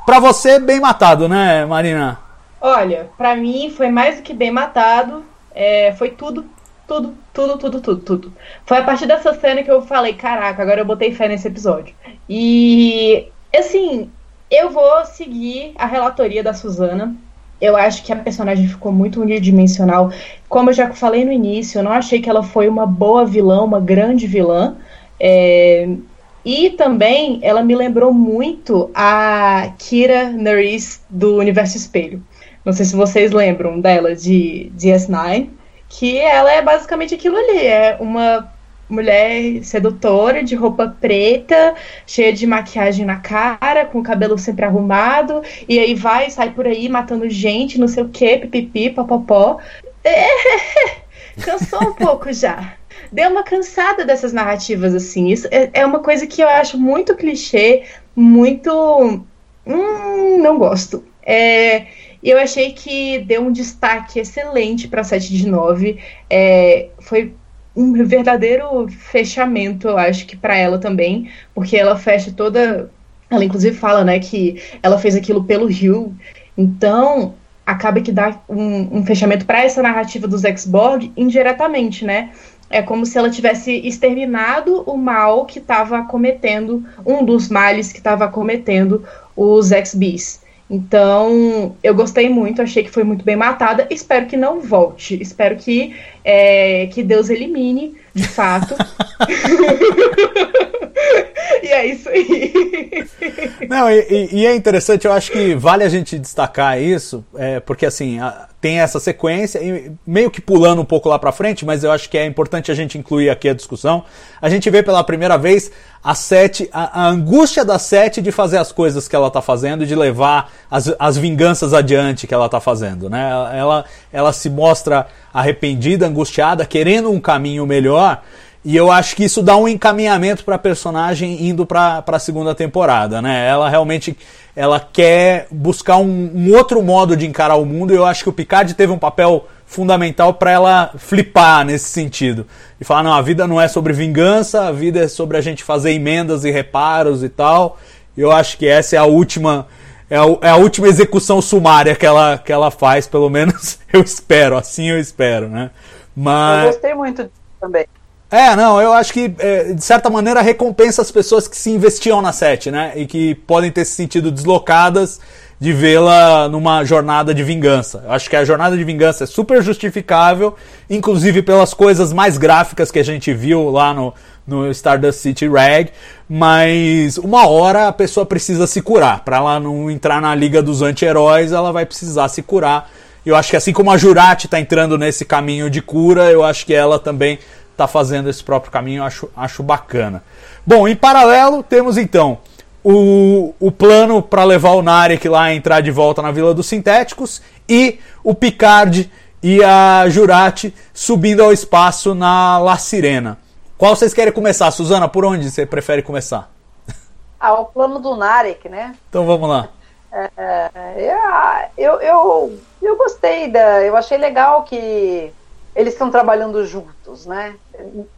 para você bem matado, né, Marina? Olha, para mim foi mais do que bem matado. É, foi tudo tudo, tudo, tudo, tudo, tudo. Foi a partir dessa cena que eu falei, caraca, agora eu botei fé nesse episódio. E assim, eu vou seguir a relatoria da Suzana. Eu acho que a personagem ficou muito unidimensional. Como eu já falei no início, eu não achei que ela foi uma boa vilã, uma grande vilã. É... E também ela me lembrou muito a Kira Nerys do Universo Espelho. Não sei se vocês lembram dela de DS9, que ela é basicamente aquilo ali, é uma mulher sedutora de roupa preta, cheia de maquiagem na cara, com o cabelo sempre arrumado, e aí vai, sai por aí matando gente, não sei o que, pipipi, popopó. É, [laughs] cansou um pouco já. Deu uma cansada dessas narrativas assim. Isso é, é uma coisa que eu acho muito clichê, muito. Hum, não gosto. É, eu achei que deu um destaque excelente para 7 de 9. É, foi um verdadeiro fechamento, eu acho que para ela também, porque ela fecha toda. Ela inclusive fala, né, que ela fez aquilo pelo Rio. Então, acaba que dá um, um fechamento para essa narrativa dos X-Borg indiretamente, né? É como se ela tivesse exterminado o mal que estava cometendo, um dos males que estava cometendo os X-Bees. Então, eu gostei muito, achei que foi muito bem matada. Espero que não volte. Espero que, é, que Deus elimine, de fato. [laughs] e é isso aí. Não, e, e, é interessante, eu acho que vale a gente destacar isso, é, porque assim, a, tem essa sequência, e meio que pulando um pouco lá pra frente, mas eu acho que é importante a gente incluir aqui a discussão. A gente vê pela primeira vez a Sete, a, a angústia da Sete de fazer as coisas que ela tá fazendo e de levar as, as vinganças adiante que ela tá fazendo, né? Ela, ela se mostra arrependida, angustiada, querendo um caminho melhor. E eu acho que isso dá um encaminhamento para a personagem indo para a segunda temporada, né? Ela realmente ela quer buscar um, um, outro modo de encarar o mundo e eu acho que o Picard teve um papel fundamental para ela flipar nesse sentido. E falar, não, a vida não é sobre vingança, a vida é sobre a gente fazer emendas e reparos e tal. E eu acho que essa é a última é a, é a última execução sumária que ela, que ela faz, pelo menos [laughs] eu espero, assim eu espero, né? Mas... Eu gostei muito também. É, não, eu acho que, é, de certa maneira, recompensa as pessoas que se investiam na sete, né? E que podem ter se sentido deslocadas de vê-la numa jornada de vingança. Eu acho que a jornada de vingança é super justificável, inclusive pelas coisas mais gráficas que a gente viu lá no, no Stardust City Rag, mas uma hora a pessoa precisa se curar. Para ela não entrar na liga dos anti-heróis, ela vai precisar se curar. Eu acho que assim como a Jurati está entrando nesse caminho de cura, eu acho que ela também está fazendo esse próprio caminho, eu acho, acho bacana. Bom, em paralelo, temos então o, o plano para levar o Narek lá entrar de volta na Vila dos Sintéticos e o Picard e a Jurati subindo ao espaço na La Sirena. Qual vocês querem começar, Suzana? Por onde você prefere começar? Ah, o plano do Narek, né? Então vamos lá. É, é, eu, eu, eu gostei da. Eu achei legal que eles estão trabalhando juntos, né?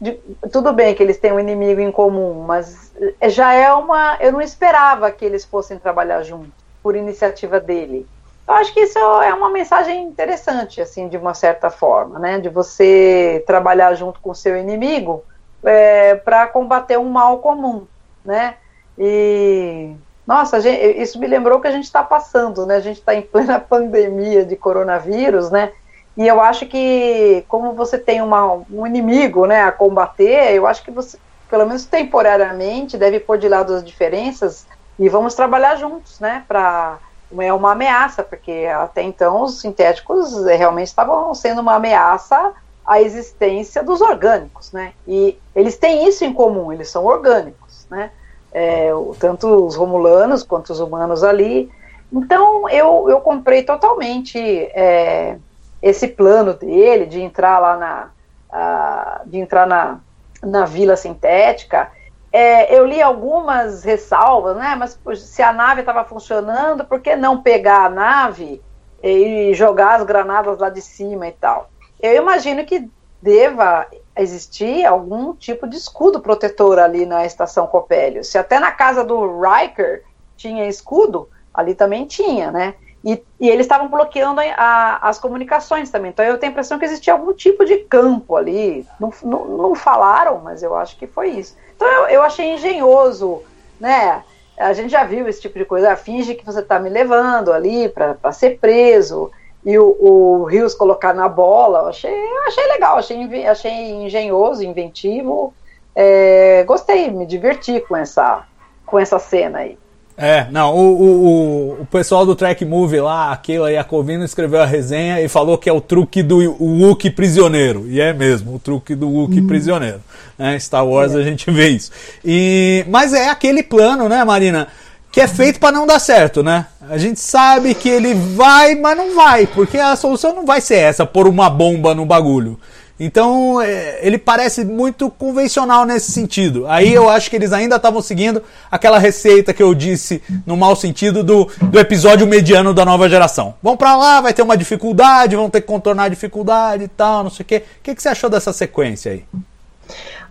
De, tudo bem que eles têm um inimigo em comum, mas já é uma. Eu não esperava que eles fossem trabalhar juntos, por iniciativa dele. Eu acho que isso é uma mensagem interessante, assim, de uma certa forma, né? De você trabalhar junto com o seu inimigo é, para combater um mal comum, né? E nossa, gente, isso me lembrou que a gente está passando, né? A gente está em plena [laughs] pandemia de coronavírus, né? E eu acho que, como você tem uma, um inimigo né, a combater, eu acho que você, pelo menos temporariamente, deve pôr de lado as diferenças e vamos trabalhar juntos, né? Para é uma ameaça, porque até então os sintéticos realmente estavam sendo uma ameaça à existência dos orgânicos, né? E eles têm isso em comum, eles são orgânicos, né? É, tanto os romulanos quanto os humanos ali. Então eu, eu comprei totalmente é, esse plano dele de entrar lá na uh, de entrar na, na vila sintética. É, eu li algumas ressalvas, né? Mas se a nave estava funcionando, por que não pegar a nave e jogar as granadas lá de cima e tal? Eu imagino que deva existir algum tipo de escudo protetor ali na estação Copélio. Se até na casa do Riker tinha escudo, ali também tinha, né? E, e eles estavam bloqueando a, a, as comunicações também. Então eu tenho a impressão que existia algum tipo de campo ali. Não, não, não falaram, mas eu acho que foi isso. Então eu, eu achei engenhoso, né? A gente já viu esse tipo de coisa. Ah, finge que você está me levando ali para ser preso. E o, o Rios colocar na bola. Eu achei, achei legal, achei, achei engenhoso, inventivo. é, gostei, me diverti com essa, com essa cena aí. É, não, o, o, o pessoal do Track Movie lá, aquilo aí, a Covino escreveu a resenha e falou que é o truque do Wookie prisioneiro. E é mesmo, o truque do Wookie hum. prisioneiro. Né? Star Wars é. a gente vê isso. E, mas é aquele plano, né, Marina? Que é feito para não dar certo, né? A gente sabe que ele vai, mas não vai, porque a solução não vai ser essa, pôr uma bomba no bagulho. Então, é, ele parece muito convencional nesse sentido. Aí eu acho que eles ainda estavam seguindo aquela receita que eu disse, no mau sentido, do, do episódio mediano da nova geração. Vão para lá, vai ter uma dificuldade, vão ter que contornar a dificuldade e tal, não sei o quê. O que, que você achou dessa sequência aí?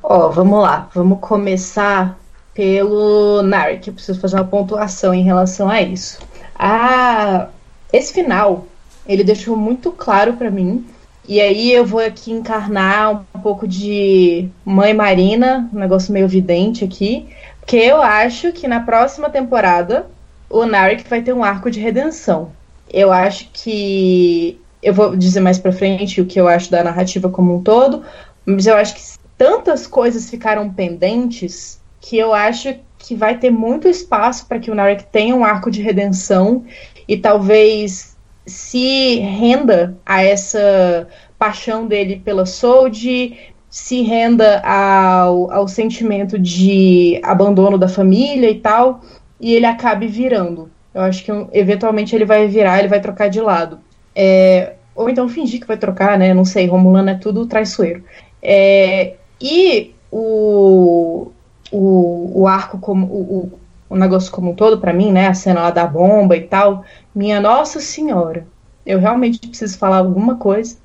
Ó, oh, vamos lá. Vamos começar pelo Narek. Eu preciso fazer uma pontuação em relação a isso. Ah, esse final, ele deixou muito claro para mim e aí eu vou aqui encarnar um pouco de Mãe Marina, um negócio meio evidente aqui, porque eu acho que na próxima temporada o Narek vai ter um arco de redenção. Eu acho que eu vou dizer mais para frente o que eu acho da narrativa como um todo, mas eu acho que tantas coisas ficaram pendentes que eu acho que vai ter muito espaço para que o Narek tenha um arco de redenção e talvez se renda a essa paixão dele pela Sold, se renda ao, ao sentimento de abandono da família e tal, e ele acabe virando. Eu acho que eventualmente ele vai virar, ele vai trocar de lado. É, ou então fingir que vai trocar, né? Não sei, Romulano é tudo traiçoeiro. É, e o, o, o arco como. O, o negócio como um todo, para mim, né? A cena lá da bomba e tal. Minha Nossa Senhora. Eu realmente preciso falar alguma coisa.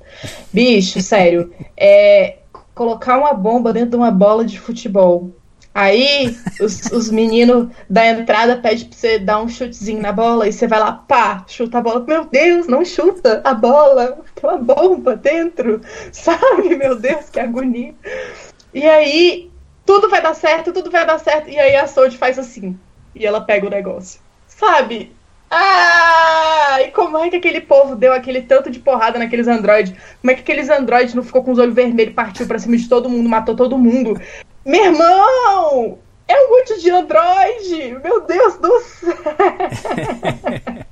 Bicho, [laughs] sério. É, colocar uma bomba dentro de uma bola de futebol. Aí os, os meninos da entrada pedem pra você dar um chutezinho na bola e você vai lá, pá, chuta a bola. Meu Deus, não chuta a bola, tem uma bomba dentro, [laughs] sabe? Meu Deus, que agonia. E aí, tudo vai dar certo, tudo vai dar certo. E aí a Sold faz assim e ela pega o negócio. Sabe? Ah! E como é que aquele povo deu aquele tanto de porrada naqueles androides? Como é que aqueles androides não ficou com os olhos vermelhos, partiu pra cima de todo mundo, matou todo mundo? Meu irmão! É um monte de androide! Meu Deus do céu! [laughs]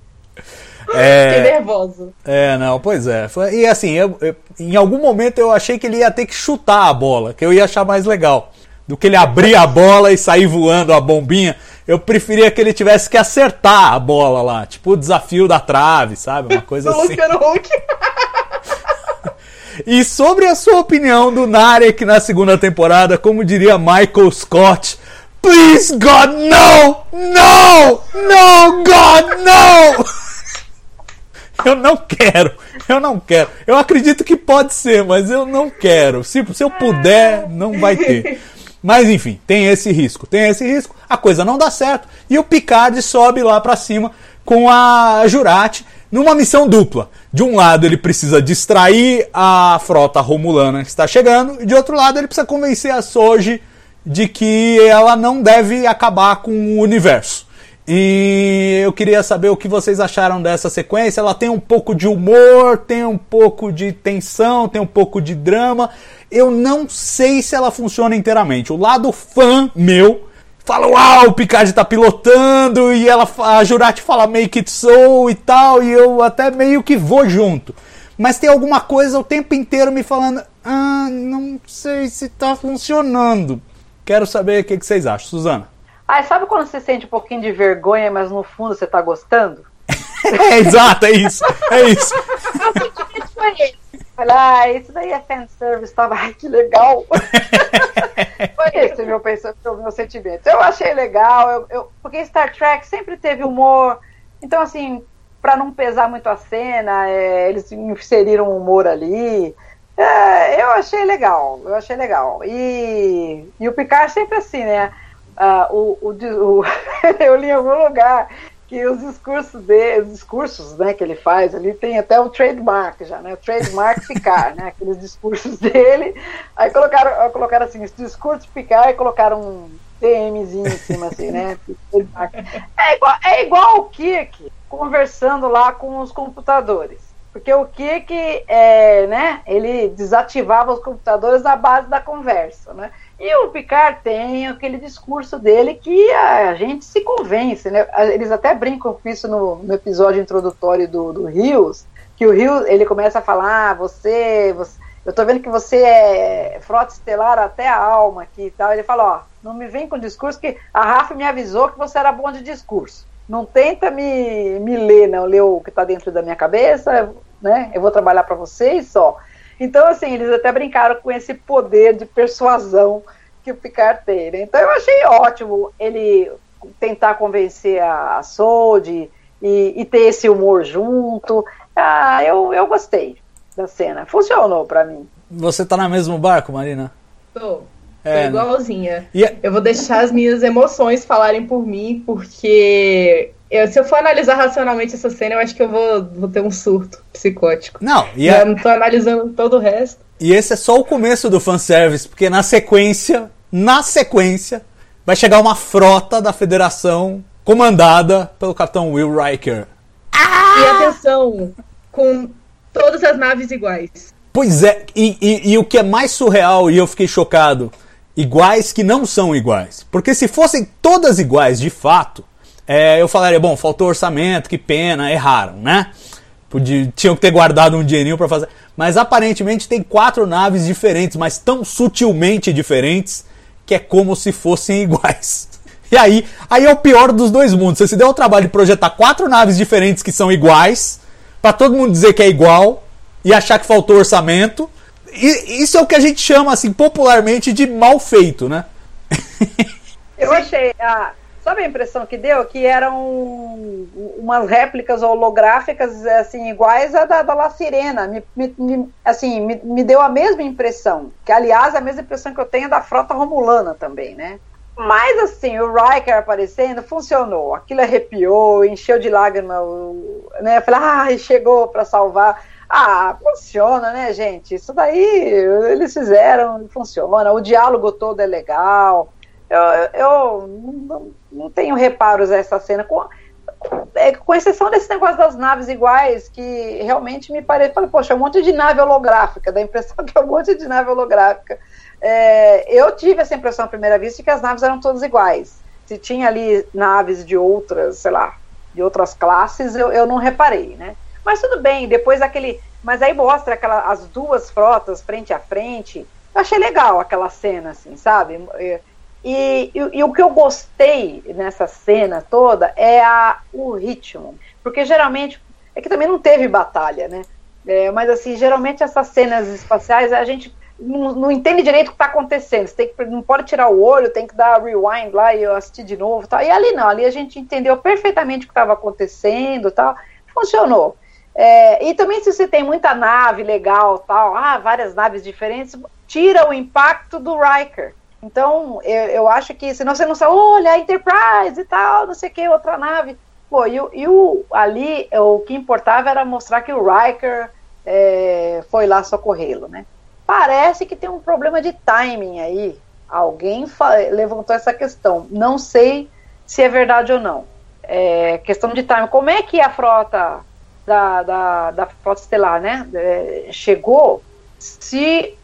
É, Fiquei nervoso. É, não, pois é. E assim, eu, eu, em algum momento eu achei que ele ia ter que chutar a bola, que eu ia achar mais legal. Do que ele abrir a bola e sair voando a bombinha. Eu preferia que ele tivesse que acertar a bola lá, tipo o desafio da trave, sabe? Uma coisa assim. Huck. [laughs] e sobre a sua opinião do Narek na segunda temporada, como diria Michael Scott, Please God, no! No! No, God, no! Eu não quero, eu não quero. Eu acredito que pode ser, mas eu não quero. Se, se eu puder, não vai ter. Mas enfim, tem esse risco. Tem esse risco, a coisa não dá certo e o Picard sobe lá para cima com a Jurati numa missão dupla. De um lado, ele precisa distrair a frota romulana que está chegando, e de outro lado, ele precisa convencer a Soji de que ela não deve acabar com o universo. E eu queria saber o que vocês acharam dessa sequência. Ela tem um pouco de humor, tem um pouco de tensão, tem um pouco de drama. Eu não sei se ela funciona inteiramente. O lado fã meu fala, uau, o Picard tá pilotando, e ela, a Jurati fala make it so e tal, e eu até meio que vou junto. Mas tem alguma coisa o tempo inteiro me falando, ah, não sei se tá funcionando. Quero saber o que, que vocês acham, Suzana. Ah, sabe quando você sente um pouquinho de vergonha, mas no fundo você tá gostando? [laughs] é, exato, é isso. É isso. Falei, ah, isso daí é fanservice, tava, ai, que legal. [laughs] Foi esse meu, meu, meu sentimento. Eu achei legal, eu, eu, porque Star Trek sempre teve humor, então assim, para não pesar muito a cena, é, eles inseriram humor ali. É, eu achei legal, eu achei legal. E, e o Picard sempre assim, né? Uh, o, o, o [laughs] eu li em algum lugar que os discursos dele, os discursos né, que ele faz ali tem até o trademark já, né? O trademark ficar, né? Aqueles discursos [laughs] dele. Aí colocaram, colocaram assim, esse discurso ficar e colocaram um TMzinho em cima, assim, né? [laughs] É igual, é igual o Kirk conversando lá com os computadores. Porque o Kirk, é, né, ele desativava os computadores à base da conversa, né? E o Picard tem aquele discurso dele que a gente se convence, né? Eles até brincam com isso no, no episódio introdutório do, do Rios, que o Rios ele começa a falar, ah, você, você, eu tô vendo que você é frota estelar até a alma aqui e tal. Ele fala, ó, não me vem com discurso que a Rafa me avisou que você era bom de discurso. Não tenta me, me ler, não, ler o que está dentro da minha cabeça, né? Eu vou trabalhar para vocês só. Então, assim, eles até brincaram com esse poder de persuasão que o Picard tem. Né? Então, eu achei ótimo ele tentar convencer a, a Sold e, e, ter esse humor junto. Ah, eu, eu gostei da cena. Funcionou para mim. Você tá no mesmo barco, Marina? Tô. É, Tô igualzinha. E... Eu vou deixar as minhas emoções falarem por mim, porque eu, se eu for analisar racionalmente essa cena, eu acho que eu vou, vou ter um surto psicótico. Não, e a... Eu não tô analisando todo o resto. E esse é só o começo do fanservice, porque na sequência, na sequência, vai chegar uma frota da federação comandada pelo capitão Will Riker. Ah! E atenção, com todas as naves iguais. Pois é, e, e, e o que é mais surreal, e eu fiquei chocado, iguais que não são iguais. Porque se fossem todas iguais de fato, é, eu falaria, bom, faltou orçamento, que pena, erraram, né? Podia, tinham que ter guardado um dinheirinho para fazer. Mas aparentemente tem quatro naves diferentes, mas tão sutilmente diferentes que é como se fossem [laughs] iguais. E aí, aí é o pior dos dois mundos. Você se deu o trabalho de projetar quatro naves diferentes que são iguais, para todo mundo dizer que é igual e achar que faltou orçamento. Isso é o que a gente chama assim popularmente de mal feito, né? [laughs] Eu achei a Sabe a impressão que deu? Que eram umas réplicas holográficas assim iguais à da, da La Sirena. Me, me, assim, me, me, deu a mesma impressão. Que, aliás, a mesma impressão que eu tenho da frota romulana também, né? Mas, assim, o Riker aparecendo funcionou. Aquilo arrepiou, encheu de lágrima, né? Falei, ah, chegou para salvar. Ah, funciona, né, gente? Isso daí eles fizeram, funciona. O diálogo todo é legal. Eu, eu não, não, tenho reparos a essa cena, com, é, com exceção desse negócio das naves iguais, que realmente me parece. Falei, poxa, um monte de nave holográfica, dá a impressão [laughs] que é um monte de nave holográfica. É, eu tive essa impressão à primeira vista de que as naves eram todas iguais. Se tinha ali naves de outras, sei lá, de outras classes, eu, eu não reparei, né? Mas tudo bem, depois aquele. Mas aí mostra aquela, as duas frotas frente a frente. Eu achei legal aquela cena, assim, sabe? E, e, e, o que eu gostei nessa cena toda é a, o ritmo. Porque geralmente, é que também não teve batalha, né? É, mas assim, geralmente essas cenas espaciais a gente não, não entende direito o que está acontecendo. Você tem que, não pode tirar o olho, tem que dar rewind lá e assistir de novo. Tal. E ali não, ali a gente entendeu perfeitamente o que estava acontecendo tal. Funcionou. É, e também se você tem muita nave legal, tal, ah, várias naves diferentes, tira o impacto do Riker. Então, eu, eu acho que, senão você não sabe, olha, a Enterprise e tal, não sei o que, outra nave. Pô, e, e o, ali, o que importava era mostrar que o Riker é, foi lá socorrê-lo, né? Parece que tem um problema de timing aí. Alguém levantou essa questão. Não sei se é verdade ou não. É, questão de timing. Como é que a frota da, da, da frota estelar, né, é, chegou? Se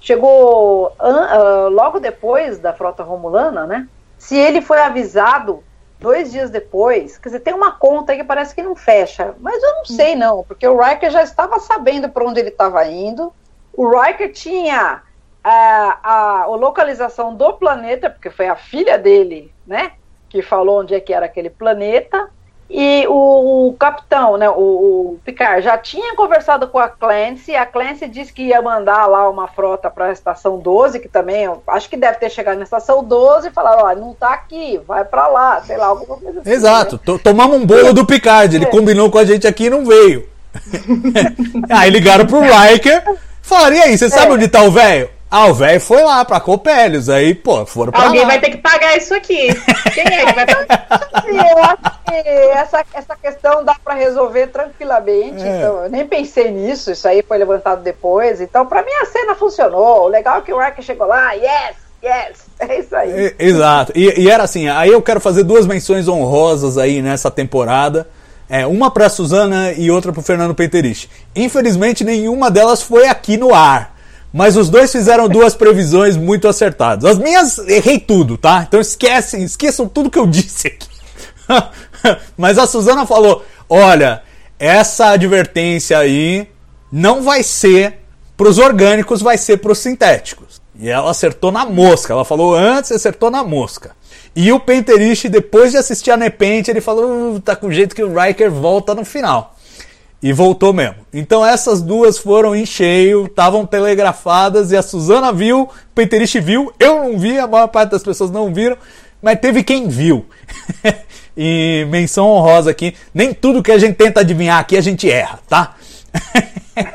chegou uh, logo depois da frota romulana, né? Se ele foi avisado dois dias depois, quer dizer, tem uma conta aí que parece que não fecha, mas eu não sei não, porque o Riker já estava sabendo para onde ele estava indo, o Riker tinha a, a, a localização do planeta, porque foi a filha dele, né, que falou onde é que era aquele planeta, e o, o capitão, né, o, o, Picard, já tinha conversado com a Clancy. A Clancy disse que ia mandar lá uma frota para a estação 12, que também acho que deve ter chegado na estação 12 e falar: ó, não tá aqui, vai para lá, sei lá, alguma coisa assim. Exato, né? tomamos um bolo do Picard, ele é. combinou com a gente aqui e não veio. [laughs] aí ligaram pro Riker, falaram: e aí, você sabe é. onde tá o velho? Ah, o velho foi lá pra Copélios, aí, pô, foram pra Alguém lá. vai ter que pagar isso aqui. Quem é que vai pagar? [laughs] eu acho que essa, essa questão dá pra resolver tranquilamente. É. Então, eu nem pensei nisso, isso aí foi levantado depois. Então, pra mim, a cena funcionou. O legal é que o Ark chegou lá, yes, yes, [laughs] é isso aí. Exato. E, e, era assim, aí eu quero fazer duas menções honrosas aí nessa temporada. É, uma para Suzana e outra para Fernando Penterich. Infelizmente, nenhuma delas foi aqui no ar. Mas os dois fizeram duas previsões muito acertadas. As minhas errei tudo, tá? Então esquecem, esqueçam tudo que eu [laughs] disse aqui. Mas a Suzana falou: olha, essa advertência aí não vai ser para os orgânicos, vai ser para os sintéticos. E ela acertou na mosca. Ela falou antes acertou na mosca. E o Penterich, depois de assistir a Nepente, ele falou: uh, tá com jeito que o Riker volta no final. E voltou mesmo. Então essas duas foram em cheio, estavam telegrafadas e a Suzana viu, o Penterich viu, eu não vi, a maior parte das pessoas não viram, mas teve quem viu. [laughs] e menção honrosa aqui, nem tudo que a gente tenta adivinhar aqui a gente erra, tá?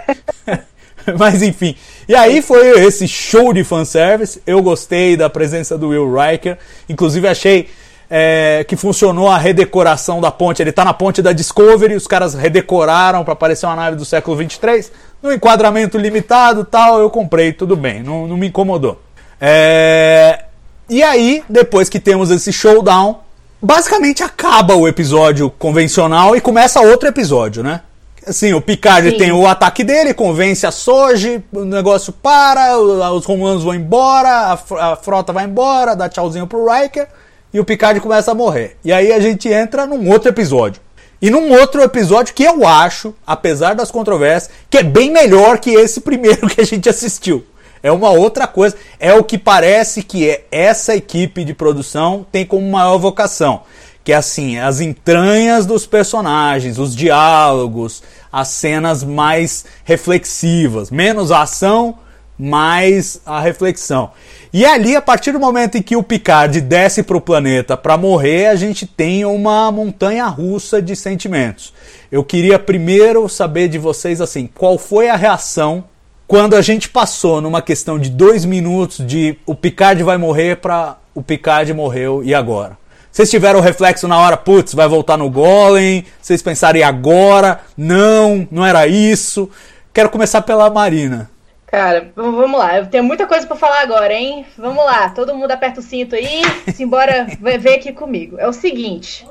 [laughs] mas enfim. E aí foi esse show de fanservice. Eu gostei da presença do Will Riker. Inclusive achei é, que funcionou a redecoração da ponte. Ele está na ponte da Discovery, os caras redecoraram para parecer uma nave do século 23. No enquadramento limitado tal, eu comprei, tudo bem, não, não me incomodou. É, e aí, depois que temos esse showdown, basicamente acaba o episódio convencional e começa outro episódio, né? Assim, o Picard Sim. tem o ataque dele, convence a Soji, o negócio para, os romanos vão embora, a, frota vai embora, dá tchauzinho pro Riker e o Picard começa a morrer. E aí a gente entra num outro episódio. E num outro episódio que eu acho, apesar das controvérsias, que é bem melhor que esse primeiro [laughs] que a gente assistiu. É uma outra coisa. É o que parece que é essa equipe de produção tem como maior vocação. Que é assim, as entranhas dos personagens, os diálogos, as cenas mais reflexivas. Menos ação, mais a reflexão. E ali, a partir do momento em que o Picard desce para o planeta para morrer, a gente tem uma montanha russa de sentimentos. Eu queria primeiro saber de vocês assim, qual foi a reação quando a gente passou numa questão de dois minutos de o Picard vai morrer para o Picard morreu e agora? Vocês tiveram o reflexo na hora, putz, vai voltar no Golem? Vocês pensaram, e agora? Não, não era isso. Quero começar pela Marina. Cara, vamos lá. Eu tenho muita coisa para falar agora, hein? Vamos lá. Todo mundo aperta o cinto aí. Simbora ver aqui comigo. É o seguinte.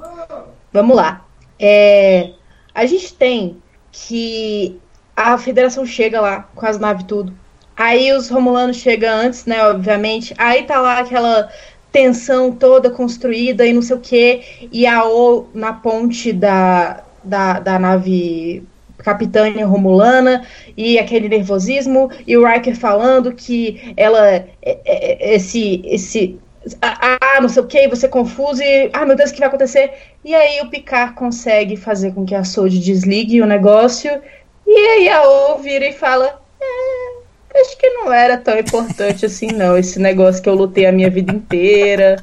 Vamos lá. É, a gente tem que a federação chega lá com as naves tudo. Aí os romulanos chegam antes, né? Obviamente. Aí tá lá aquela tensão toda construída e não sei o que. E a O na ponte da, da, da nave capitânia romulana e aquele nervosismo e o Riker falando que ela é, é, é, esse esse ah, não sei o que, você confuso e ah, meu Deus, o que vai acontecer? E aí o Picard consegue fazer com que a Sold desligue o negócio e aí a O vira e fala acho que não era tão importante assim não, esse negócio que eu lutei a minha vida inteira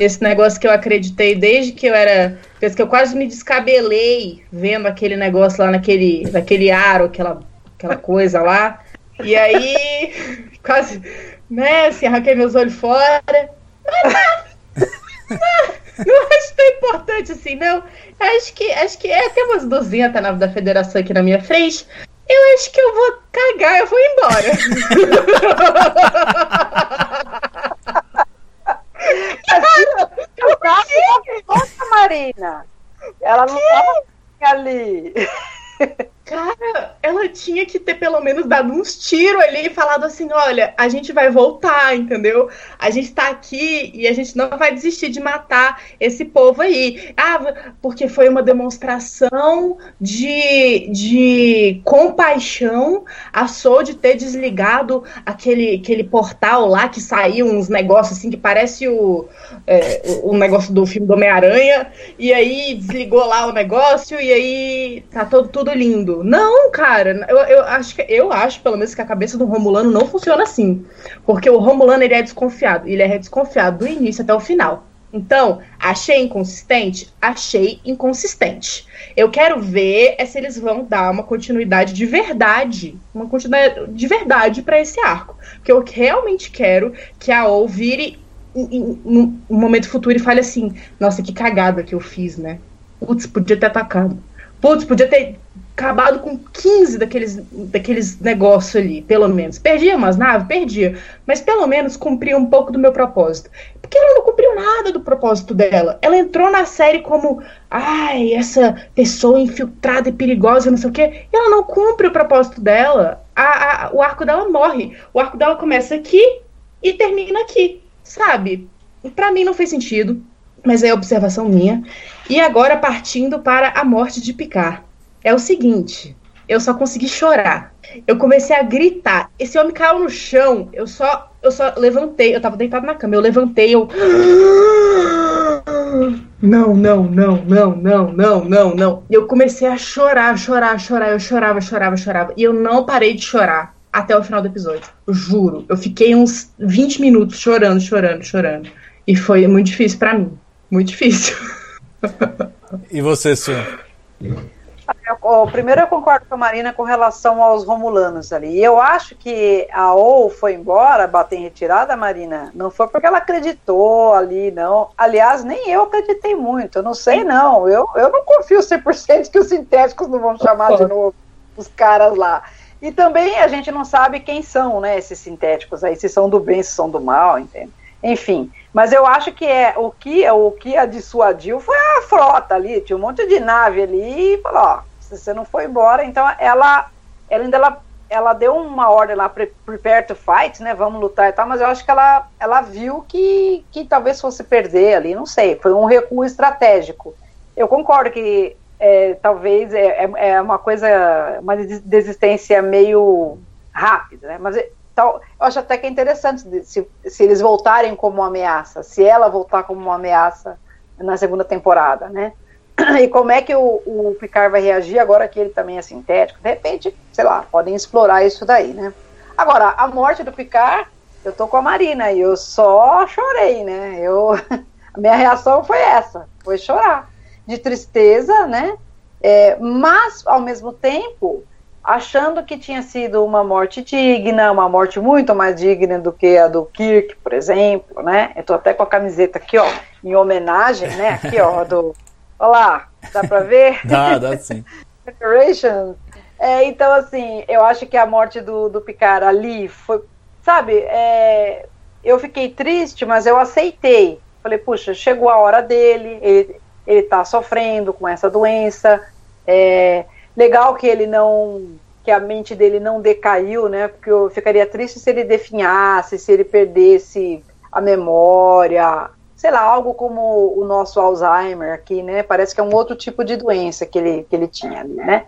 esse negócio que eu acreditei desde que eu era. Que eu quase me descabelei vendo aquele negócio lá naquele, naquele aro, aquela, aquela coisa lá. E aí, [laughs] quase, né, assim, arranquei meus olhos fora. Não, não acho tão importante assim, não. Acho que, acho que é até umas 200 naves da federação aqui na minha frente. Eu acho que eu vou cagar, eu vou embora. [laughs] [laughs] Nossa, Marina! Ela não estava ali. Cara, ela tinha que ter pelo menos dado uns tiros ali e falado assim: olha, a gente vai voltar, entendeu? A gente tá aqui e a gente não vai desistir de matar esse povo aí. Ah, porque foi uma demonstração de, de compaixão a Sou de ter desligado aquele, aquele portal lá que saiu uns negócios assim que parece o, é, o negócio do filme do Homem-Aranha. E aí desligou lá o negócio e aí tá todo, tudo lindo. Não, cara, eu, eu, acho que eu acho, pelo menos, que a cabeça do Romulano não funciona assim. Porque o Romulano ele é desconfiado. Ele é desconfiado do início até o final. Então, achei inconsistente? Achei inconsistente. Eu quero ver é se eles vão dar uma continuidade de verdade, uma continuidade de verdade para esse arco. Porque eu realmente quero que a O vire um momento futuro e fale assim: nossa, que cagada que eu fiz, né? Putz, podia ter atacado. Putz, podia ter acabado com 15 daqueles, daqueles negócios ali, pelo menos. Perdia umas naves? Perdia. Mas pelo menos cumpria um pouco do meu propósito. Porque ela não cumpriu nada do propósito dela. Ela entrou na série como, ai, essa pessoa infiltrada e perigosa, não sei o quê. E ela não cumpre o propósito dela. A, a, o arco dela morre. O arco dela começa aqui e termina aqui, sabe? Para mim não fez sentido, mas é observação minha. E agora partindo para a morte de Picard. É o seguinte, eu só consegui chorar. Eu comecei a gritar. Esse homem caiu no chão. Eu só, eu só levantei. Eu tava deitado na cama. Eu levantei. Eu. Não, não, não, não, não, não, não, não. E eu comecei a chorar, chorar, chorar. Eu chorava, chorava, chorava. E eu não parei de chorar até o final do episódio. Eu juro. Eu fiquei uns 20 minutos chorando, chorando, chorando. E foi muito difícil para mim. Muito difícil. E você, Sue? Eu, primeiro eu concordo com a Marina com relação aos romulanos ali. E eu acho que a OU foi embora, bater em retirada, Marina, não foi porque ela acreditou ali, não. Aliás, nem eu acreditei muito, eu não sei não. Eu, eu não confio 100% que os sintéticos não vão chamar de novo os caras lá. E também a gente não sabe quem são, né, esses sintéticos aí, se são do bem, se são do mal, entende? Enfim, mas eu acho que é o que o que a dissuadiu foi a frota ali, tinha um monte de nave ali e falou, ó, você não foi embora, então ela, ela ainda ela, ela deu uma ordem lá, prepare to fight, né, vamos lutar e tal, mas eu acho que ela, ela viu que, que talvez fosse perder ali, não sei, foi um recuo estratégico. Eu concordo que é, talvez é, é, é uma coisa, uma desistência meio rápida, né, mas então, eu acho até que é interessante se, se eles voltarem como uma ameaça, se ela voltar como uma ameaça na segunda temporada, né? E como é que o, o Picard vai reagir agora que ele também é sintético? De repente, sei lá, podem explorar isso daí, né? Agora, a morte do Picard, eu tô com a Marina e eu só chorei, né? Eu, [laughs] a minha reação foi essa, foi chorar. De tristeza, né? É, mas, ao mesmo tempo, achando que tinha sido uma morte digna, uma morte muito mais digna do que a do Kirk, por exemplo, né? Eu tô até com a camiseta aqui, ó, em homenagem, né? Aqui, ó, do. Olha lá, dá pra ver? [laughs] Dá, dá sim. Decoration. É, então, assim, eu acho que a morte do, do Picard ali foi. Sabe, é, eu fiquei triste, mas eu aceitei. Falei, puxa, chegou a hora dele, ele, ele tá sofrendo com essa doença. É, Legal que ele não que a mente dele não decaiu, né? Porque eu ficaria triste se ele definhasse, se ele perdesse a memória, sei lá, algo como o nosso Alzheimer aqui, né? Parece que é um outro tipo de doença que ele, que ele tinha ali, né?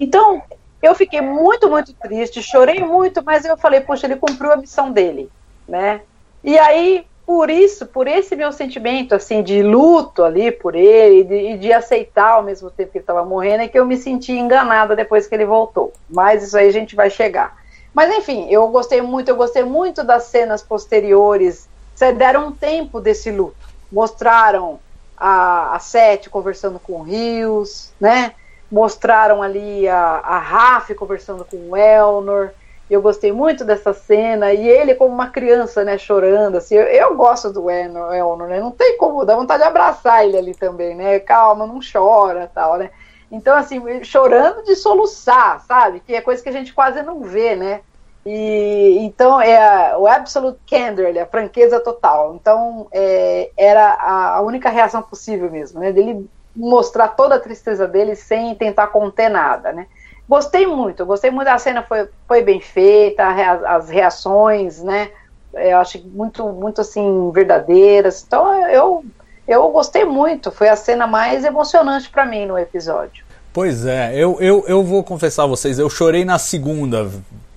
Então, eu fiquei muito, muito triste, chorei muito, mas eu falei, poxa, ele cumpriu a missão dele, né? E aí por isso, por esse meu sentimento assim de luto ali por ele e de, de, aceitar ao mesmo tempo que ele estava morrendo, é que eu me senti enganada depois que ele voltou. Mas isso aí a gente vai chegar. Mas enfim, eu gostei muito, eu gostei muito das cenas posteriores. Você deram um tempo desse luto. Mostraram a, a Sete conversando com o Rios, né? Mostraram ali a, a Raf conversando com o Elnor. Eu gostei muito dessa cena, e ele como uma criança, né, chorando, assim, eu, eu gosto do Elnor, né, não tem como, dá vontade de abraçar ele ali também, né, calma, não chora, tal, né, então, assim, chorando de soluçar, sabe, que é coisa que a gente quase não vê, né, e então é o absolute candor, a franqueza total. Então é, era a, a, única reação possível mesmo, né? Dele mostrar toda a tristeza dele sem tentar conter nada, né? Gostei muito, gostei muito da cena, foi, foi bem feita, as reações, né? Eu acho muito, muito assim, verdadeiras. Então eu, eu gostei muito, foi a cena mais emocionante para mim no episódio. Pois é, eu, eu, eu vou confessar a vocês, eu chorei na segunda.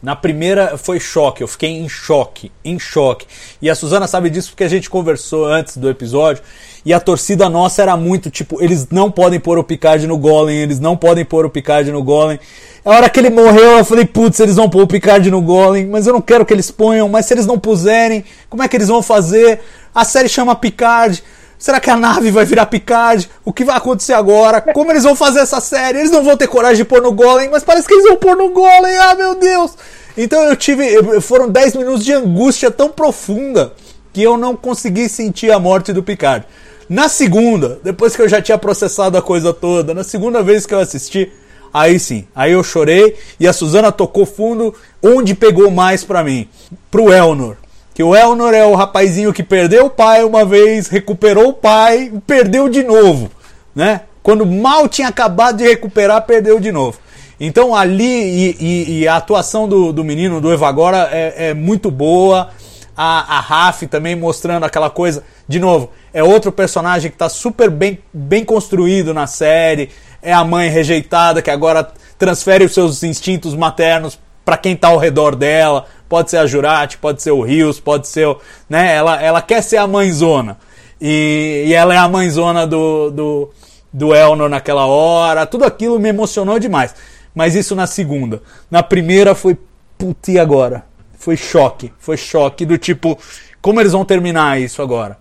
Na primeira foi choque, eu fiquei em choque, em choque. E a Suzana sabe disso porque a gente conversou antes do episódio. E a torcida nossa era muito tipo, eles não podem pôr o Picard no Golem, eles não podem pôr o Picard no Golem. A hora que ele morreu, eu falei, putz, eles vão pôr o Picard no Golem, mas eu não quero que eles ponham, mas se eles não puserem, como é que eles vão fazer? A série chama Picard. Será que a nave vai virar Picard? O que vai acontecer agora? Como eles vão fazer essa série? Eles não vão ter coragem de pôr no Golem, mas parece que eles vão pôr no Golem. Ah, meu Deus! Então eu tive. Foram 10 minutos de angústia tão profunda que eu não consegui sentir a morte do Picard. Na segunda, depois que eu já tinha processado a coisa toda, na segunda vez que eu assisti, aí sim, aí eu chorei e a Suzana tocou fundo onde pegou mais para mim, pro Elnor. Que o Elnor é o rapazinho que perdeu o pai uma vez, recuperou o pai perdeu de novo, né? Quando mal tinha acabado de recuperar, perdeu de novo. Então ali, e, e, e a atuação do, do menino, do Evagora, é, é muito boa. A, a Raf também mostrando aquela coisa. De novo, é outro personagem que está super bem, bem construído na série. É a mãe rejeitada que agora transfere os seus instintos maternos para quem está ao redor dela. Pode ser a Jurati, pode ser o Rios, pode ser. O, né? ela, ela quer ser a mãezona. E, e ela é a mãezona do, do, do Elnor naquela hora. Tudo aquilo me emocionou demais. Mas isso na segunda. Na primeira foi. Putz, e agora? Foi choque. Foi choque do tipo. Como eles vão terminar isso agora?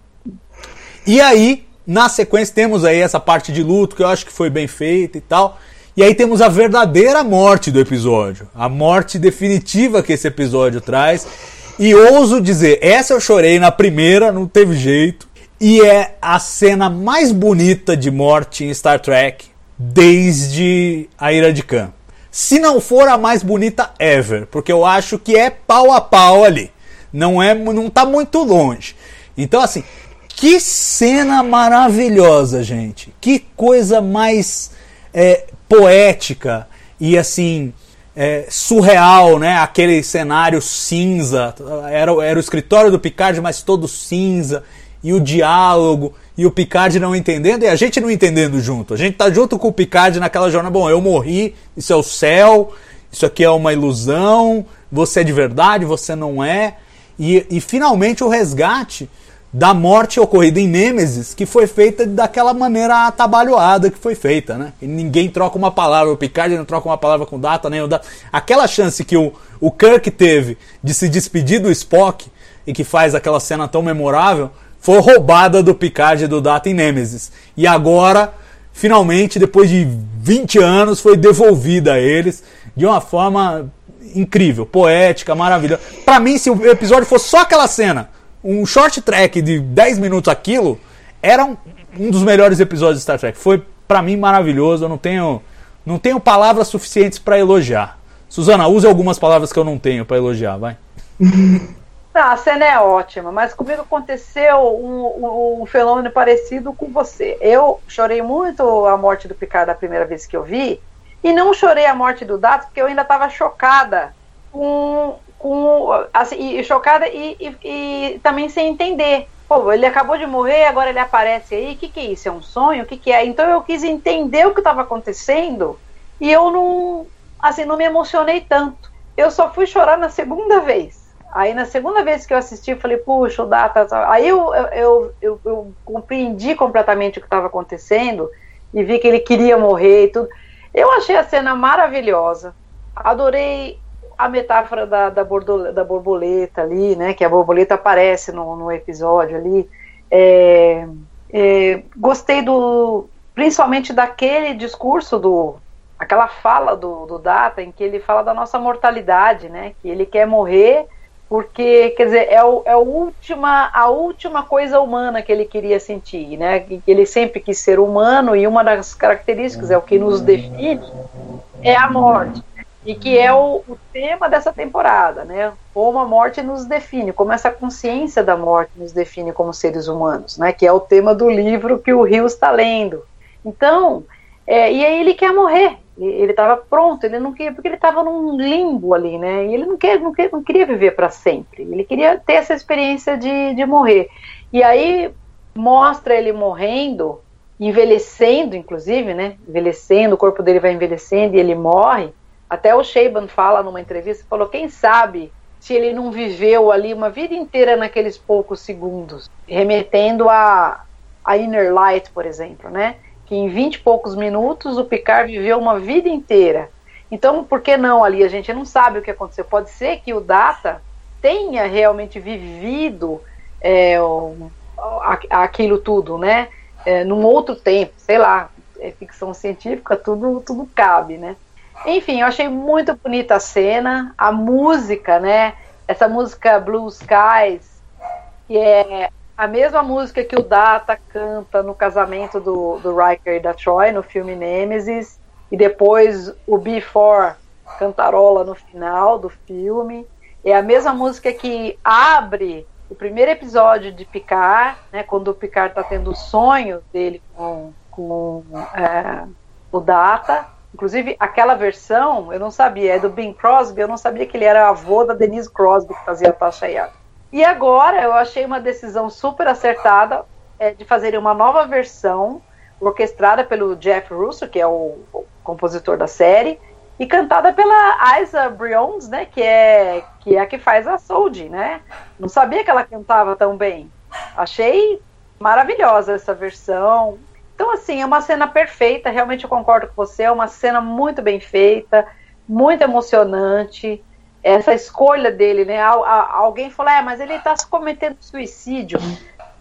E aí, na sequência, temos aí essa parte de luto que eu acho que foi bem feita e tal. E aí temos a verdadeira morte do episódio, a morte definitiva que esse episódio traz. E ouso dizer, essa eu chorei na primeira, não teve jeito. E é a cena mais bonita de morte em Star Trek desde a Ira de Khan. Se não for a mais bonita ever, porque eu acho que é pau a pau ali. Não é, não tá muito longe. Então assim, que cena maravilhosa, gente. Que coisa mais é, poética e assim é, surreal, né? Aquele cenário cinza, era, era o escritório do Picard, mas todo cinza e o diálogo e o Picard não entendendo e a gente não entendendo junto. A gente tá junto com o Picard naquela jornada. Bom, eu morri, isso é o céu, isso aqui é uma ilusão, você é de verdade, você não é. E, e finalmente o resgate da morte ocorrida em Nêmesis, que foi feita daquela maneira atabalhoada que foi feita, né? E ninguém troca uma palavra, o Picard não troca uma palavra com data, nem o data. Aquela chance que o, o Kirk teve de se despedir do Spock e que faz aquela cena tão memorável, foi roubada do Picard e do Data em Nemesis. E agora, finalmente, depois de 20 anos, foi devolvida a eles de uma forma incrível, poética, maravilhosa. Para mim, se o episódio fosse só aquela cena, um short track de 10 minutos aquilo era um, um dos melhores episódios de Star Trek. Foi para mim maravilhoso, eu não tenho não tenho palavras suficientes para elogiar. Suzana, use algumas palavras que eu não tenho para elogiar, vai. Não, [laughs] a cena é ótima, mas comigo aconteceu um, um, um, fenômeno parecido com você. Eu chorei muito a morte do Picard da primeira vez que eu vi, e não chorei a morte do Dato porque eu ainda estava chocada com com assim, e, chocada e, e, e, também sem entender. Pô, ele acabou de morrer, agora ele aparece aí. O que, que é isso? É um sonho? O que, que é? Então eu quis entender o que estava acontecendo e eu não, assim, não me emocionei tanto. Eu só fui chorar na segunda vez. Aí na segunda vez que eu assisti, eu falei, puxa, o Data. Aí eu, eu, eu, eu, compreendi completamente o que estava acontecendo e vi que ele queria morrer e tudo. Eu achei a cena maravilhosa. Adorei a metáfora da, da, da, borboleta ali, né? Que a borboleta aparece no, no episódio ali. É, é, gostei do, principalmente daquele discurso do, aquela fala do, do Data em que ele fala da nossa mortalidade, né? Que ele quer morrer porque, quer dizer, é, o, é a, última, a última coisa humana que ele queria sentir, né? Que ele sempre quis ser humano e uma das características é o que nos define é a morte e que é o, o, tema dessa temporada, né? Como a morte nos define, como essa consciência da morte nos define como seres humanos, né? Que é o tema do livro que o Rio está lendo. Então, é, e aí ele quer morrer. Ele estava pronto, ele não queria, porque ele estava num limbo ali, né? E ele não, quer, não, quer, não queria viver para sempre. Ele queria ter essa experiência de, de morrer. E aí mostra ele morrendo, envelhecendo, inclusive, né? Envelhecendo, o corpo dele vai envelhecendo e ele morre até o Shaban fala numa entrevista, falou, quem sabe se ele não viveu ali uma vida inteira naqueles poucos segundos, remetendo a, a Inner Light, por exemplo, né? Que em 20 e poucos minutos o Picard viveu uma vida inteira. Então, por que não ali? A gente não sabe o que aconteceu. Pode ser que o Data tenha realmente vivido é, o, aquilo tudo, né? É, num outro tempo, sei lá, é ficção científica, tudo, tudo cabe, né? Enfim, eu achei muito bonita a cena, a música, né? Essa música Blue Skies, que é a mesma música que o Data canta no casamento do, do Riker e da Troy, no filme Nemesis, e depois o Before cantarola no final do filme. É a mesma música que abre o primeiro episódio de Picard, né, quando o Picard está tendo o sonho dele com, com é, o Data, inclusive aquela versão, eu não sabia, é do Bing Crosby, eu não sabia que ele era avô da Denise Crosby, que fazia a Tasha Yar. E agora eu achei uma decisão super acertada é, de fazer uma nova versão orquestrada pelo Jeff Russo, que é o, o compositor da série, e cantada pela Isa Briones, né, que é que é a que faz a Soldi, né? Não sabia que ela cantava tão bem. Achei maravilhosa essa versão. Então assim, é uma cena perfeita, realmente eu concordo com você, é uma cena muito bem feita, muito emocionante. Essa escolha dele, né? Alguém falou, é, mas ele está cometendo suicídio.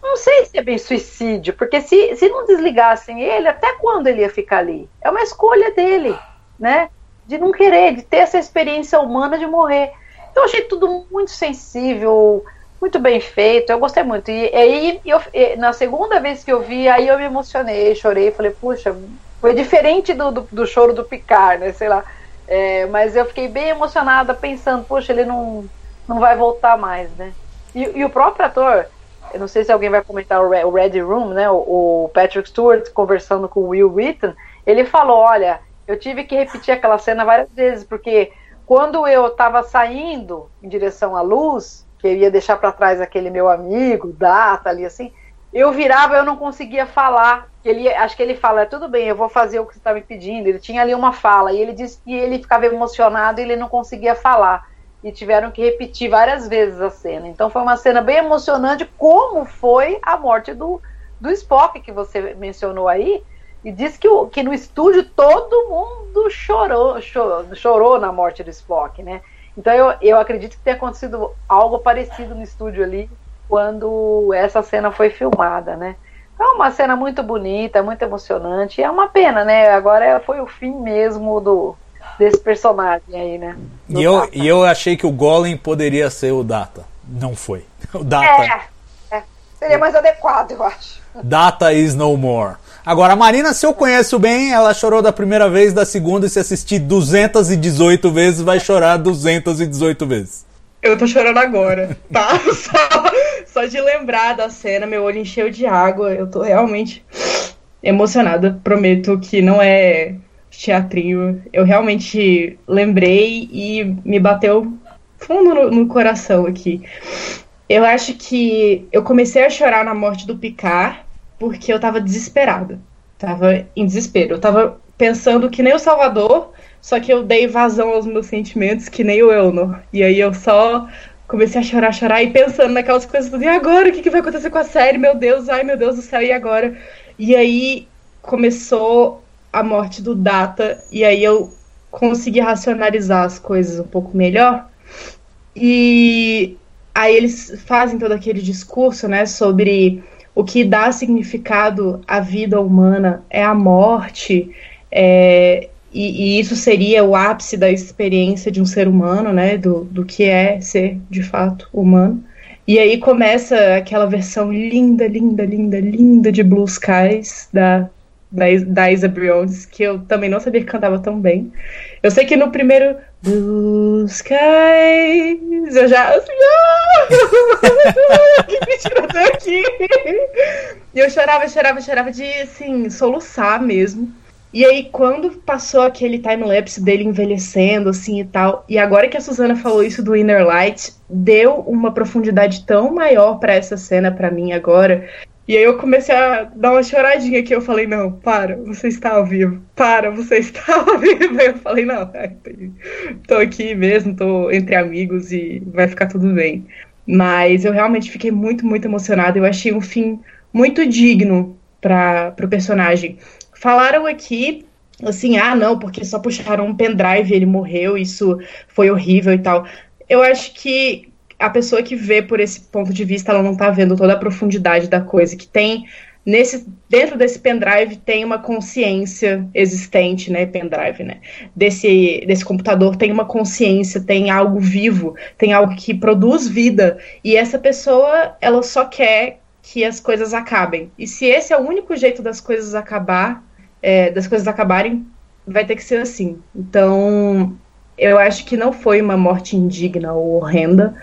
Não sei se é bem suicídio, porque se, se não desligassem ele, até quando ele ia ficar ali? É uma escolha dele, né? de não querer, de ter essa experiência humana de morrer. Então eu achei tudo muito sensível, muito bem feito, eu gostei muito. E aí, eu, na segunda vez que eu vi, aí eu me emocionei, chorei, falei, puxa, foi diferente do, do, do choro do Picard, né, sei lá. É, mas eu fiquei bem emocionada pensando, puxa, ele não, não vai voltar mais, né. E, e o próprio ator, eu não sei se alguém vai comentar o Red Room, né, o, o Patrick Stewart conversando com o Will Wheaton, ele falou, olha, eu tive que repetir aquela cena várias vezes, porque quando eu estava saindo em direção à luz, que eu ia deixar para trás aquele meu amigo, data ali assim, eu virava, eu não conseguia falar. Ele, acho que ele fala, tudo bem, eu vou fazer o que você está me pedindo. Ele tinha ali uma fala e ele disse que ele ficava emocionado e ele não conseguia falar. E tiveram que repetir várias vezes a cena. Então foi uma cena bem emocionante, como foi a morte do, do Spock que você mencionou aí, e diz que, o, que no estúdio todo mundo chorou, chorou, chorou na morte do Spock, né? Então eu, eu acredito que tenha acontecido algo parecido no estúdio ali quando essa cena foi filmada, né? É uma cena muito bonita, muito emocionante. E é uma pena, né? Agora foi o fim mesmo do desse personagem aí, né? E eu, e eu achei que o Golem poderia ser o Data. Não foi. [laughs] O Data. É, é. Seria mais adequado, eu acho. Data is no more. Agora, a Marina, se eu conheço bem, ela chorou da primeira vez, da segunda, e se assistir 218 vezes, vai chorar 218 vezes. Eu tô chorando agora, tá? [laughs] Só, só de lembrar da cena, meu olho encheu de água. Eu tô realmente emocionada. Prometo que não é teatrinho. Eu realmente lembrei e me bateu fundo no, no coração aqui. Eu acho que eu comecei a chorar na morte do Picard porque eu tava desesperada. Tava em desespero. Eu tava pensando que nem o Salvador, só que eu dei vazão aos meus sentimentos, que nem o Elnor. E aí eu só comecei a chorar, chorar e pensando naquelas coisas tudo. E agora? O que, que vai acontecer com a série? Meu Deus, ai meu Deus do céu, e agora? E aí começou a morte do Data, e aí eu consegui racionalizar as coisas um pouco melhor. E aí eles fazem todo aquele discurso, né, sobre o que dá significado à vida humana é a morte, é, e, e, isso seria o ápice da experiência de um ser humano, né, do, do que é ser de fato humano. E aí começa aquela versão linda, linda, linda, linda de Blue Skies da, da, da Isa Briones, que eu também não sabia que cantava tão bem. Eu sei que no primeiro Blue Skies eu já. Ah! [laughs] que mentira aqui! E eu chorava, chorava, chorava de assim, soluçar mesmo. E aí, quando passou aquele time-lapse dele envelhecendo, assim e tal, e agora que a Suzana falou isso do Inner Light, deu uma profundidade tão maior para essa cena para mim agora, e aí eu comecei a dar uma choradinha que eu falei, não, para, você está ao vivo. Para, você [laughs] está ao vivo. Aí eu falei, não, tô aqui mesmo, tô entre amigos e vai ficar tudo bem. Mas eu realmente fiquei muito, muito emocionada. Eu achei um fim muito digno para o personagem. Falaram aqui assim, ah, não, porque só puxaram um pendrive ele morreu, isso foi horrível e tal. Eu acho que a pessoa que vê por esse ponto de vista, ela não está vendo toda a profundidade da coisa, que tem nesse dentro desse pendrive tem uma consciência existente, né, pendrive, né? Desse desse computador tem uma consciência, tem algo vivo, tem algo que produz vida, e essa pessoa, ela só quer que as coisas acabem. E se esse é o único jeito das coisas acabar, é, das coisas acabarem, vai ter que ser assim. Então, eu acho que não foi uma morte indigna ou horrenda.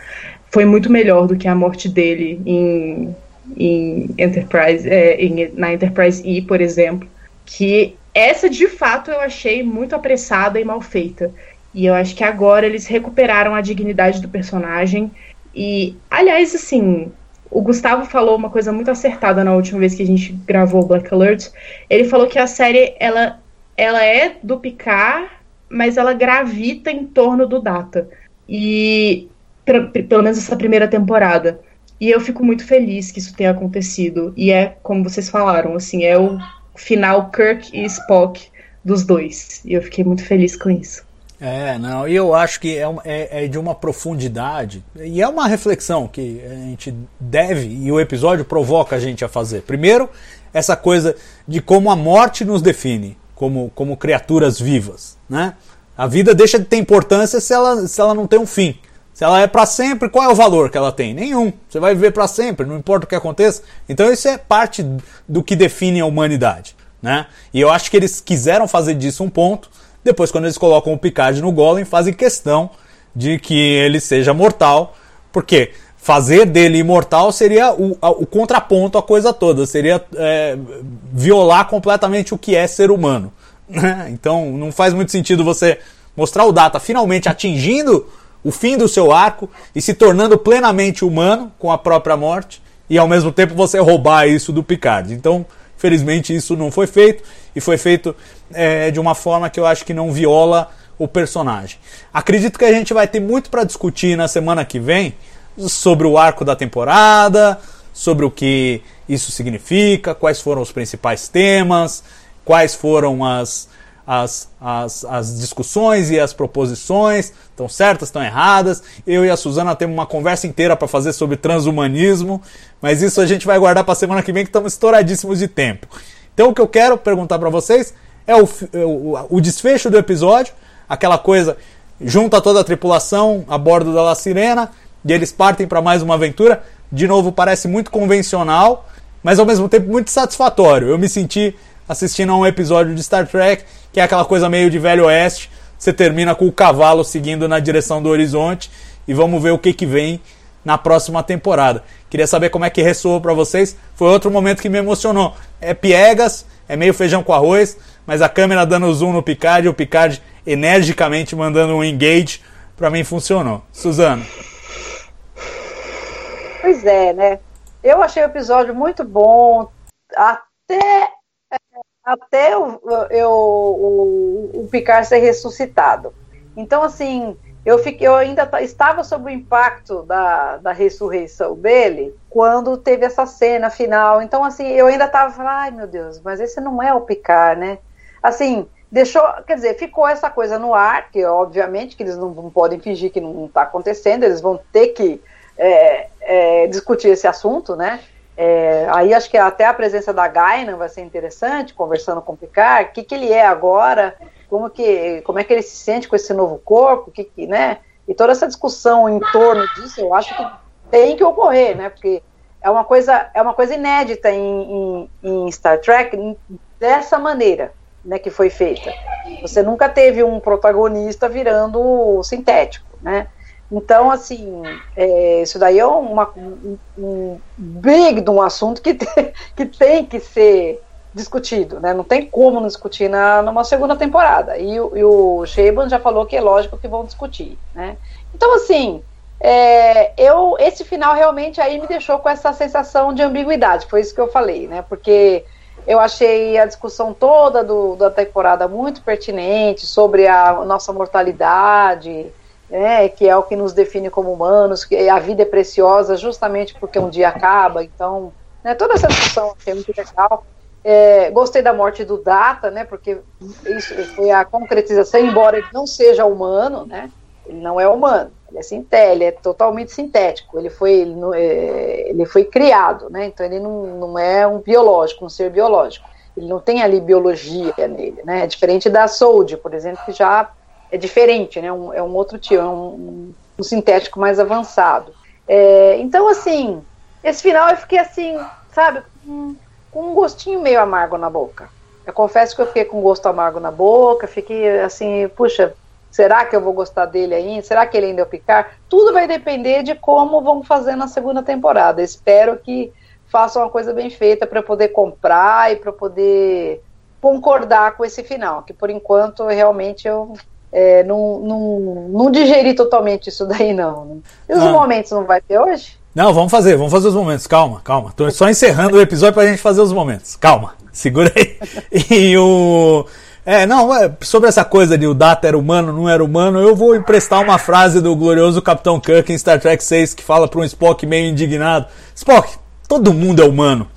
foi muito melhor do que a morte dele em, em Enterprise, é, em, na Enterprise E, por exemplo. Que essa de fato eu achei muito apressada e mal feita. E eu acho que agora eles recuperaram a dignidade do personagem. E, aliás, assim, o Gustavo falou uma coisa muito acertada na última vez que a gente gravou Black Alert. Ele falou que a série ela, ela é do Picard, mas ela gravita em torno do Data. E pelo menos essa primeira temporada. E eu fico muito feliz que isso tenha acontecido. E é como vocês falaram, assim, é o final Kirk e Spock dos dois. E eu fiquei muito feliz com isso. É, não, e eu acho que é, é, é, de uma profundidade, e é uma reflexão que a gente deve, e o episódio provoca a gente a fazer. Primeiro, essa coisa de como a morte nos define como, como criaturas vivas. Né? A vida deixa de ter importância se ela, se ela não tem um fim. Se ela é para sempre, qual é o valor que ela tem? Nenhum. Você vai viver para sempre, não importa o que aconteça. Então isso é parte do que define a humanidade. Né? E eu acho que eles quiseram fazer disso um ponto depois, quando eles colocam o Picard no Golem, fazem questão de que ele seja mortal, porque fazer dele imortal seria o, o contraponto à coisa toda, seria é, violar completamente o que é ser humano. [laughs] Então não faz muito sentido você mostrar o Data finalmente atingindo o fim do seu arco e se tornando plenamente humano com a própria morte, e ao mesmo tempo você roubar isso do Picard. Então, felizmente, isso não foi feito e foi feito é, de uma forma que eu acho que não viola o personagem. Acredito que a gente vai ter muito para discutir na semana que vem sobre o arco da temporada, sobre o que isso significa, quais foram os principais temas, quais foram as, as, as, as discussões e as proposições, estão certas, estão erradas. Eu e a Suzana temos uma conversa inteira para fazer sobre transhumanismo, mas isso a gente vai guardar para a semana que vem, que estamos estouradíssimos de tempo. Então o que eu quero perguntar para vocês é o, é o, o, desfecho do episódio, aquela coisa, junta toda a tripulação a bordo da La Sirena e eles partem para mais uma aventura. De novo, parece muito convencional, mas ao mesmo tempo muito satisfatório. Eu me senti assistindo a um episódio de Star Trek, que é aquela coisa meio de velho oeste. Você termina com o cavalo seguindo na direção do horizonte e vamos ver o que, que vem na próxima temporada. Queria saber como é que ressoou para vocês. Foi outro momento que me emocionou. É piegas, é meio feijão com arroz, mas a câmera dando zoom no Picard o Picard energicamente mandando um engage, para mim funcionou. Suzano. Pois é, né? Eu achei o episódio muito bom, até até eu, eu o, o Picard ser ressuscitado. Então, assim, eu, fiquei, eu ainda estava sob o impacto da, da ressurreição dele quando teve essa cena final. Então, assim, eu ainda estava ai meu Deus, mas esse não é o Picard, né? Assim, deixou, quer dizer, ficou essa coisa no ar, que obviamente que eles não, não podem fingir que não está acontecendo, eles vão ter que é, é, discutir esse assunto, né? É, aí acho que até a presença da Gaina vai ser interessante, conversando com o Picard, o que, que ele é agora, como que como é que ele se sente com esse novo corpo, que, que né? E toda essa discussão em torno disso, eu acho que tem que ocorrer, né? Porque é uma coisa é uma coisa inédita em, em, em Star Trek dessa maneira, né? Que foi feita. Você nunca teve um protagonista virando sintético, né? Então, assim, é, isso daí é uma, um, um big de um assunto que, [laughs] tem, que tem que ser discutido, né? Não tem como não discutir na, numa segunda temporada. E, e o Shaban já falou que é lógico que vão discutir, né? Então, assim, é, eu esse final realmente aí me deixou com essa sensação de ambiguidade. Foi isso que eu falei, né? Porque eu achei a discussão toda do, da temporada muito pertinente sobre a nossa mortalidade, né, que é o que nos define como humanos, que a vida é preciosa justamente porque um dia acaba. Então, né, toda essa discussão é muito legal. É, gostei da morte do Data, né? Porque isso foi a concretização, embora ele não seja humano, né? Ele não é humano, ele é sintético, ele é totalmente sintético. Ele foi, ele, é, ele foi criado, né? Então ele não, não é um biológico, um ser biológico. Ele não tem ali biologia nele, né? É diferente da Sold, por exemplo, que já é diferente, né? Um, é um outro tipo, é um, um sintético mais avançado. É, então, assim, esse final eu fiquei assim, sabe? Com um gostinho meio amargo na boca. Eu confesso que eu fiquei com gosto amargo na boca, fiquei assim, puxa, Será que eu vou gostar dele ainda? Será que ele ainda é o Picard? Tudo vai depender de como vão fazer na segunda temporada. Espero que façam uma coisa bem feita para poder comprar e para poder concordar com esse final, que por enquanto realmente eu é, não, não, não digeri totalmente isso daí não. Né? E os ah. momentos não vai ter hoje? Não, vamos fazer, vamos fazer os momentos. Calma, calma. Tô só encerrando o episódio pra gente fazer os momentos. Calma, segura aí. [laughs] E o. É, não, é, sobre essa coisa de o Data era humano, não era humano, eu vou emprestar uma frase do glorioso Capitão Kirk em Star Trek 6 que fala para um Spock meio indignado: Spock, todo mundo é humano.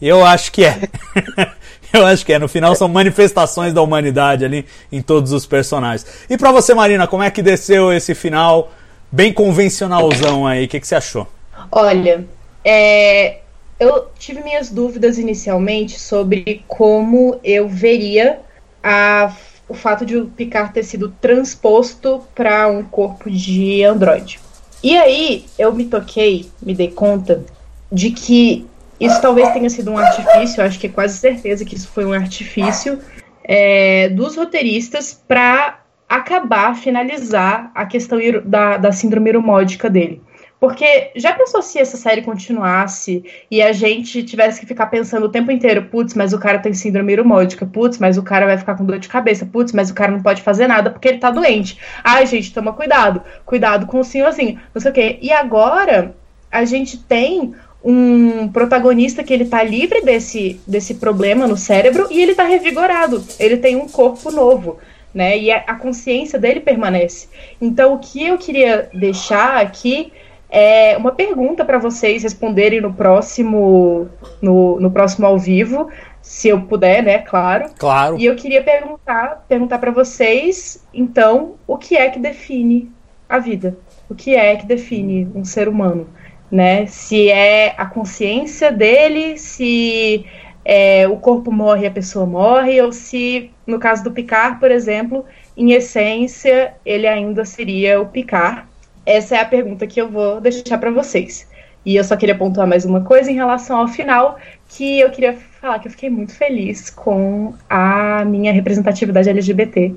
Eu acho que é. [laughs] eu acho que é. No final são manifestações da humanidade ali em todos os personagens. E para você, Marina, como é que desceu esse final bem convencionalzão aí? O que, que você achou? Olha, é, eu tive minhas dúvidas inicialmente sobre como eu veria a, o fato de o Picard ter sido transposto para um corpo de androide. E aí eu me toquei, me dei conta de que isso talvez tenha sido um artifício, acho que é quase certeza que isso foi um artifício é, dos roteiristas para acabar, finalizar a questão da, da síndrome iromódica dele. Porque já pensou se essa série continuasse e a gente tivesse que ficar pensando o tempo inteiro, putz, mas o cara tem síndrome iromódica, putz, mas o cara vai ficar com dor de cabeça, putz, mas o cara não pode fazer nada porque ele tá doente. Ai, gente, toma cuidado, cuidado com o senhorzinho, não sei o quê. E agora a gente tem um protagonista que ele tá livre desse, desse problema no cérebro e ele tá revigorado, ele tem um corpo novo. Né, e a, a consciência dele permanece. Então, o que eu queria deixar aqui é uma pergunta para vocês responderem no próximo no, no próximo ao vivo, se eu puder, né, claro. Claro. E eu queria perguntar perguntar para vocês, então, o que é que define a vida? O que é que define um ser humano, né? Se é a consciência dele, se é, o corpo morre e a pessoa morre, ou se, no caso do Picard, por exemplo, em essência, ele ainda seria o Picard essa é a pergunta que eu vou deixar para vocês. E eu só queria pontuar mais uma coisa em relação ao final, que eu queria falar que eu fiquei muito feliz com a minha representatividade LGBT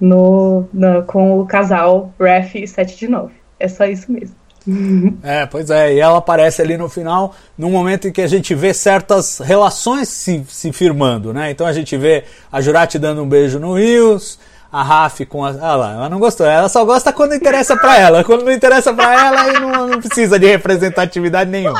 no, no com o casal Ref 7 de 9. É só isso mesmo. É, pois é, e ela aparece ali no final, num momento em que a gente vê certas relações se, se firmando, né? Então a gente vê a Jurati dando um beijo no Rios, a Raf com a. Ah lá, ela não gostou. Ela só gosta quando interessa pra ela. Quando não interessa pra ela, aí não, não precisa de representatividade nenhuma.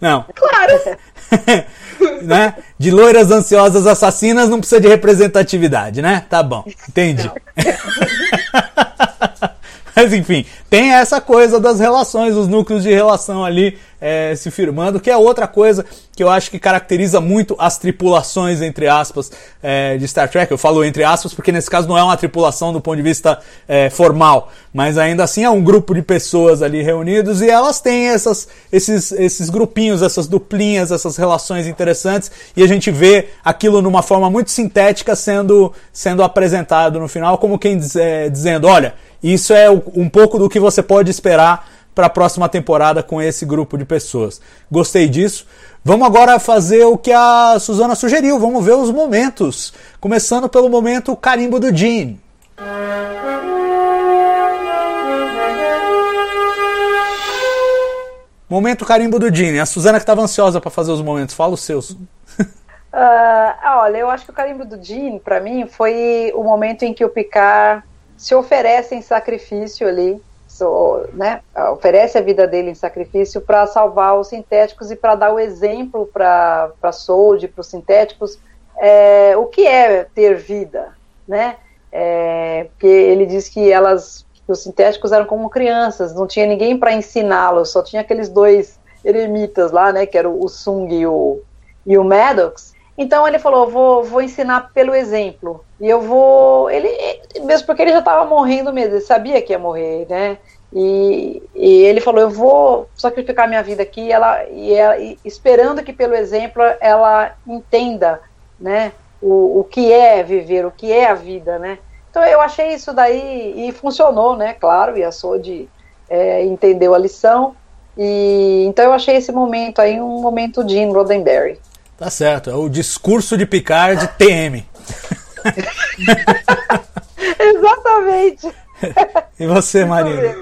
Não. Claro. [laughs] né? De loiras ansiosas assassinas não precisa de representatividade, né? Tá bom, entendi. [laughs] Mas enfim, tem essa coisa das relações, os núcleos de relação ali é, se firmando, que é outra coisa que eu acho que caracteriza muito as tripulações, entre aspas, é, de Star Trek. Eu falo entre aspas porque nesse caso não é uma tripulação do ponto de vista é, formal, mas ainda assim é um grupo de pessoas ali reunidos e elas têm essas, esses, esses grupinhos, essas duplinhas, essas relações interessantes e a gente vê aquilo numa forma muito sintética sendo, sendo apresentado no final, como quem diz, é, dizendo: olha isso é um pouco do que você pode esperar para a próxima temporada com esse grupo de pessoas. Gostei disso. Vamos agora fazer o que a Suzana sugeriu. Vamos ver os momentos. Começando pelo momento carimbo do Jean. Momento carimbo do Jean. A Suzana que estava ansiosa para fazer os momentos. Fala os seus. Uh, [laughs] olha, eu acho que o carimbo do Jean, para mim, foi o momento em que o Picard se oferece em sacrifício ali, so, né, oferece a vida dele em sacrifício para salvar os sintéticos e para dar o exemplo para a Sold, para os sintéticos, é, o que é ter vida, né? É, porque ele diz que elas, que os sintéticos eram como crianças, não tinha ninguém para ensiná-los, só tinha aqueles dois eremitas lá, né, que eram o Sung e o, e o Maddox, então ele falou: vou, vou ensinar pelo exemplo. E eu vou. Ele, mesmo porque ele já estava morrendo mesmo, ele sabia que ia morrer, né? E, e ele falou: eu vou sacrificar minha vida aqui, ela, e, ela, e esperando que pelo exemplo ela entenda, né? O, o que é viver, o que é a vida, né? Então eu achei isso daí e funcionou, né? Claro, e a Sode é, entendeu a lição. E então eu achei esse momento aí um momento de Roddenberry. Tá certo, é o discurso de Picard TM. [laughs] Exatamente. [laughs] e você, Marina?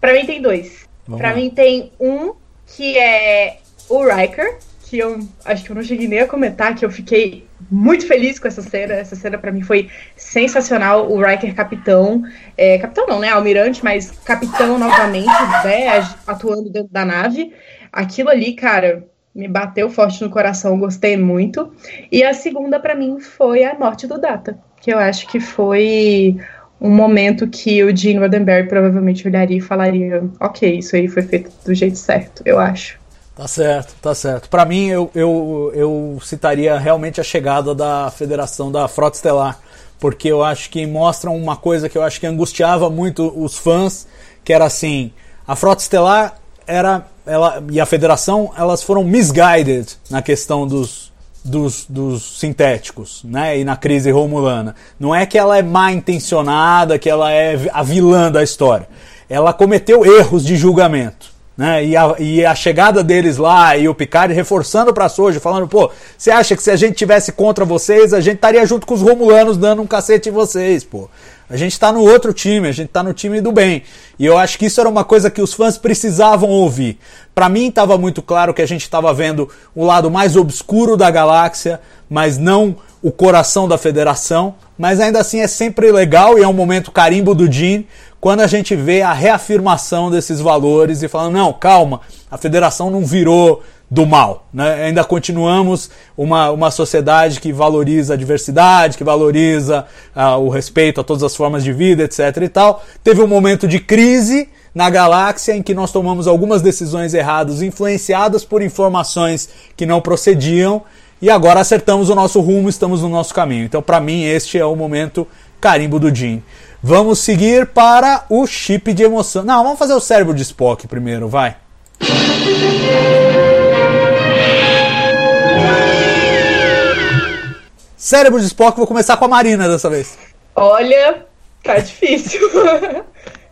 Pra mim tem dois. Vamos pra lá. mim tem um que é o Riker, que eu acho que eu não cheguei nem a comentar, que eu fiquei muito feliz com essa cena. Essa cena pra mim foi sensacional. O Riker capitão. É, capitão não, né? Almirante, mas capitão novamente, né? Atuando dentro da nave. Aquilo ali, cara, me bateu forte no coração, gostei muito. E a segunda pra mim foi a morte do Data, que eu acho que foi um momento que o Gene Roddenberry provavelmente olharia e falaria: Ok, isso aí foi feito do jeito certo, eu acho. Tá certo, tá certo. Pra mim, eu, eu, eu citaria realmente a chegada da Federação da Frota Estelar, porque eu acho que mostra uma coisa que eu acho que angustiava muito os fãs, que era assim, a Frota Estelar era ela e a Federação, elas foram misguided na questão dos dos, dos sintéticos, né? E na crise romulana. Não é que ela é má intencionada, que ela é a vilã da história. Ela cometeu erros de julgamento. Né? E, a, e a chegada deles lá e o Picard reforçando para Soji, falando: pô, você acha que se a gente tivesse contra vocês, a gente estaria junto com os Romulanos dando um cacete em vocês, pô. A gente tá no outro time, a gente tá no time do bem. E eu acho que isso era uma coisa que os fãs precisavam ouvir. Para mim estava muito claro que a gente estava vendo o lado mais obscuro da galáxia, mas não o coração da federação. Mas ainda assim é sempre legal e é um momento carimbo do Jean quando a gente vê a reafirmação desses valores e falando, não, calma, a federação não virou do mal. Né? Ainda continuamos uma, uma sociedade que valoriza a diversidade, que valoriza uh, o respeito a todas as formas de vida, etc. e tal. Teve um momento de crise na galáxia em que nós tomamos algumas decisões erradas, influenciadas por informações que não procediam, e agora acertamos o nosso rumo, estamos no nosso caminho. Então, para mim, este é o momento carimbo do Jim. Vamos seguir para o chip de emoção. Não, vamos fazer o cérebro de Spock primeiro, vai. Cérebro de Spock, vou começar com a Marina dessa vez. Olha, tá difícil. [laughs]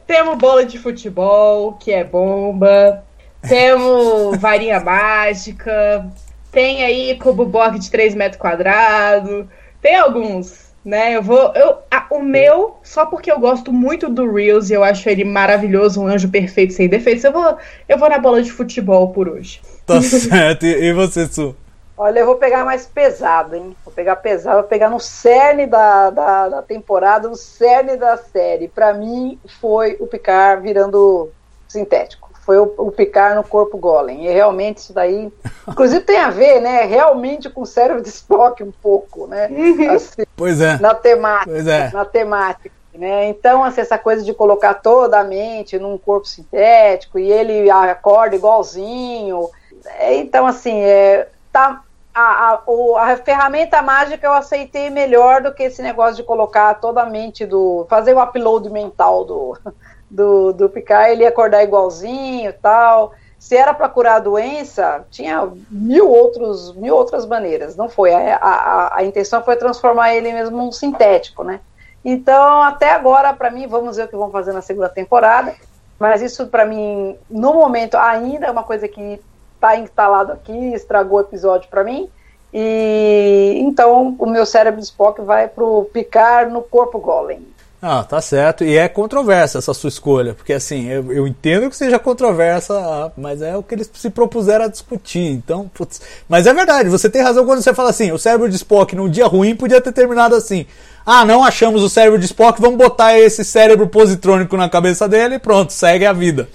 Temos bola de futebol, que é bomba. Temos varinha mágica. Tem aí Cubo Borg de 3 metros quadrados. Tem alguns, né? Eu vou. Eu, a, o meu, só porque eu gosto muito do Reels e eu acho ele maravilhoso, um anjo perfeito sem defeitos, eu vou, eu vou na bola de futebol por hoje. Tá [laughs] certo. E, e você, Su? Olha, eu vou pegar mais pesado, hein? Vou pegar pesado, vou pegar no cerne da, da, da temporada, no cerne da série. Para mim, foi o Picard virando sintético. Foi o, o Picard no corpo Golem. E realmente isso daí, [laughs] inclusive tem a ver, né? Realmente com o cérebro de Spock um pouco, né? Assim, Pois é. na temática. Pois é. Na temática. Né? Então, assim, essa coisa de colocar toda a mente num corpo sintético e ele acorda igualzinho. É, Então, assim, é, tá, a, a, o- a ferramenta mágica eu aceitei melhor do que esse negócio de colocar toda a mente do. fazer o upload mental do, do, do Picard, ele ia acordar igualzinho tal. Se era para curar a doença, tinha mil, outros, mil outras maneiras. Não foi. A, a, a intenção foi transformar ele mesmo num sintético, né? Então, até agora, para mim, vamos ver o que vão fazer na segunda temporada. Mas isso, para mim, no momento, ainda é uma coisa que está instalado aqui, estragou o episódio para mim. E então o meu cérebro Spock vai pro picar no corpo Golem. Ah, tá certo. E é controversa essa sua escolha, porque assim, eu, eu entendo que seja controversa, mas é o que eles se propuseram a discutir. Então, putz. Mas é verdade, você tem razão quando você fala assim: o cérebro de Spock num dia ruim podia ter terminado assim. Ah, não achamos o cérebro de Spock, vamos botar esse cérebro positrônico na cabeça dele e pronto, segue a vida.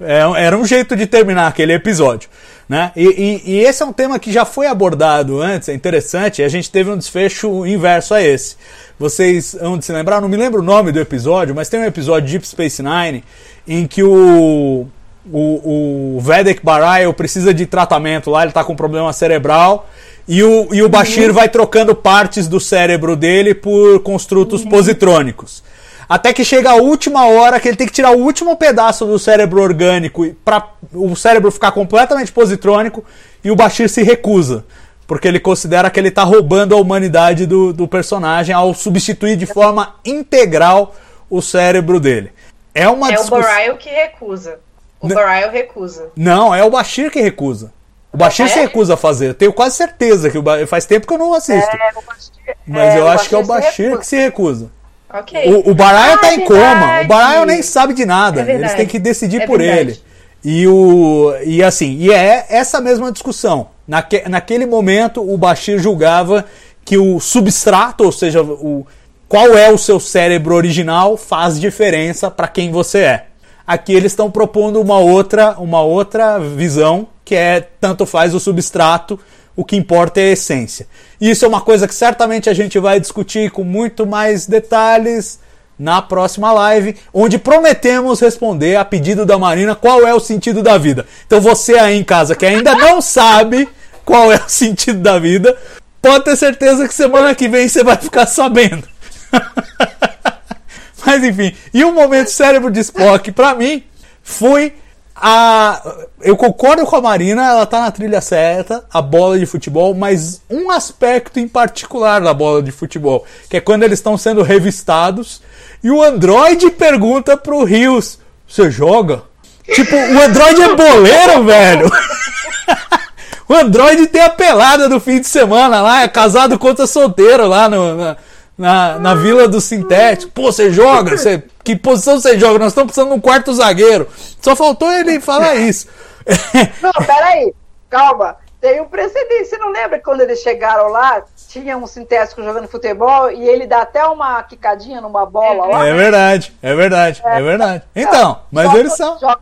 É, era um jeito de terminar aquele episódio. Né? E, e- e esse é um tema que já foi abordado antes, é interessante, e a gente teve um desfecho inverso a esse. Vocês vão de se lembrar, não me lembro o nome do episódio, mas tem um episódio de Deep Space Nine em que o, o, o Vedek Bareil precisa de tratamento lá, ele está com problema cerebral, e o, e o Bashir vai trocando partes do cérebro dele por construtos positrônicos. Até que chega a última hora que ele tem que tirar o último pedaço do cérebro orgânico para o cérebro ficar completamente positrônico e o Bashir se recusa. Porque ele considera que ele está roubando a humanidade do, do personagem ao substituir de forma integral o cérebro dele. É uma É o discuss- Borail que recusa. O Ne- Borail recusa. Não, é o Bashir que recusa. O Bashir É? se recusa a fazer. Eu tenho quase certeza que o Ba- faz tempo que eu não assisto. É, o Bashir- Mas é, eu o acho que é o Bashir que se recusa. Ok. O, o Baraya Ah, tá é em coma. verdade. O Baraya nem sabe de nada. É. Eles têm que decidir É por verdade. ele. E, o, e assim, e é essa mesma discussão. Naque, naquele momento, o Bashir julgava que o substrato, ou seja, o, qual é o seu cérebro original, faz diferença para quem você é. Aqui eles estão propondo uma outra, uma outra visão, que é tanto faz o substrato, o que importa é a essência. Isso é uma coisa que certamente a gente vai discutir com muito mais detalhes na próxima live, onde prometemos responder a pedido da Marina qual é o sentido da vida. Então você aí em casa que ainda não [laughs] sabe qual é o sentido da vida, pode ter certeza que semana que vem você vai ficar sabendo. [laughs] Mas enfim, e o momento cérebro de Spock pra mim foi a eu concordo com a Marina, ela tá na trilha certa, a bola de futebol, mas um aspecto em particular da bola de futebol, que é quando eles estão sendo revistados e o Android pergunta pro Rios: "Você joga?" Tipo, o Android é boleiro, [laughs] velho. [laughs] O Android tem a pelada do fim de semana lá, é casado contra solteiro lá no, na, na, na Vila do Sintético. Pô, você joga? Você, que posição você joga? Nós estamos precisando de um quarto zagueiro. Só faltou ele falar isso. [laughs] Não, peraí, calma. Tem um precedente. Você não lembra que quando eles chegaram lá, tinha um sintético jogando futebol e ele dá até uma quicadinha numa bola lá? É verdade, é verdade, é verdade. Então, mas eles são. joga-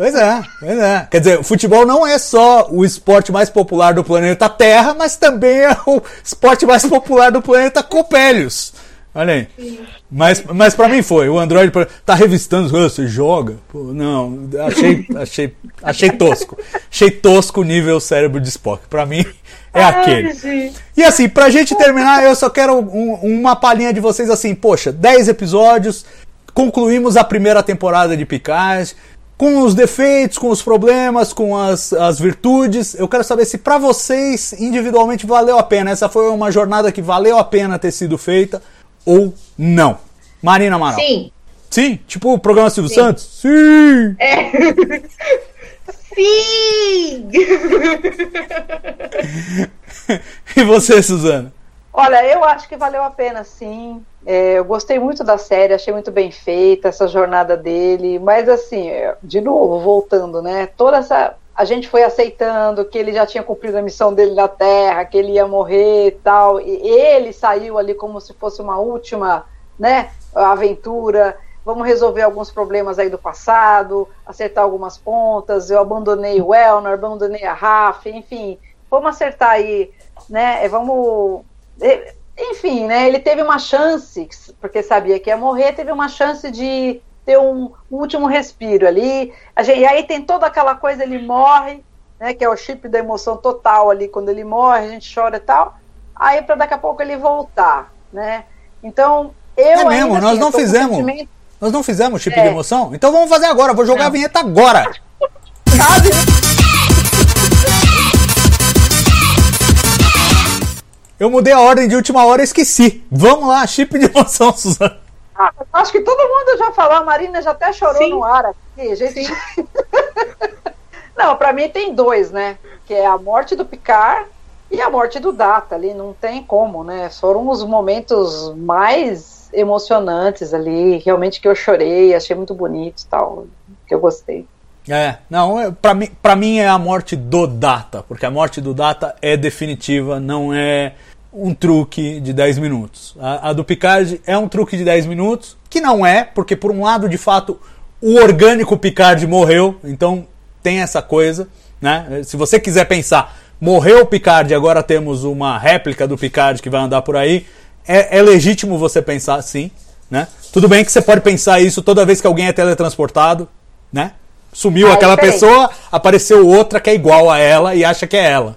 Pois é, pois é. Quer dizer, o futebol não é só o esporte mais popular do planeta Terra, mas também é o esporte mais popular do planeta Copélios. Olha aí. Mas, mas pra mim foi. O Android tá revistando coisas, você joga? Pô, não, achei, achei, achei tosco. Achei tosco o nível cérebro de Spock. Pra mim é aquele. E assim, pra gente terminar, eu só quero um- uma palhinha de vocês assim, poxa, 10 episódios, concluímos a primeira temporada de Picard, com os defeitos, com os problemas, com as, as virtudes. Eu quero saber se pra vocês, individualmente, valeu a pena. Essa foi uma jornada que valeu a pena ter sido feita ou não. Marina Amaral. Sim. Sim? Tipo o programa Silvio Santos? Sim! É. Sim! [laughs] E você, Suzana? Olha, eu acho que valeu a pena, sim. É, eu gostei muito da série, achei muito bem feita essa jornada dele. Mas assim, é, de novo, voltando, né? Toda essa. A gente foi aceitando que ele já tinha cumprido a missão dele na Terra, que ele ia morrer e tal. E ele saiu ali como se fosse uma última, né? Aventura. Vamos resolver alguns problemas aí do passado, acertar algumas pontas. Eu abandonei o Elnor, abandonei a Raf, enfim. Vamos acertar aí, né? Vamos e- enfim, né, ele teve uma chance, porque sabia que ia morrer, teve uma chance de ter um, um último respiro ali. Gente, e aí tem toda aquela coisa, ele morre, né, que é o chip da emoção total ali, quando ele morre, a gente chora e tal. Aí para daqui a pouco ele voltar, né? Então, eu É mesmo, assim, nós eu não fizemos. sentimento, Nós não fizemos chip É. de emoção? Então vamos fazer agora. Vou jogar a vinheta agora. sabe? [laughs] Eu mudei a ordem de última hora e esqueci. Vamos lá, chip de emoção, Suzana. Ah, acho que todo mundo já falou, a Marina já até chorou Sim. no ar aqui, gente. [laughs] não, pra mim tem dois, né? Que é a morte do Picard e a morte do Data ali, não tem como, né? Foram os momentos mais emocionantes ali, realmente que eu chorei, achei muito bonito e tal, que eu gostei. É, não, é- pra mim, pra mim é a morte do Data, porque a morte do Data é definitiva, não é um truque de 10 minutos. A, a do Picard é um truque de 10 minutos, que não é, porque por um lado, de fato, o orgânico Picard morreu, então tem essa coisa, né? Se você quiser pensar, morreu o Picard agora temos uma réplica do Picard que vai andar por aí, é, é legítimo você pensar assim, né? Tudo bem que você pode pensar isso toda vez que alguém é teletransportado, né? Sumiu Ah, aquela pessoa, apareceu outra que é igual a ela e acha que é ela.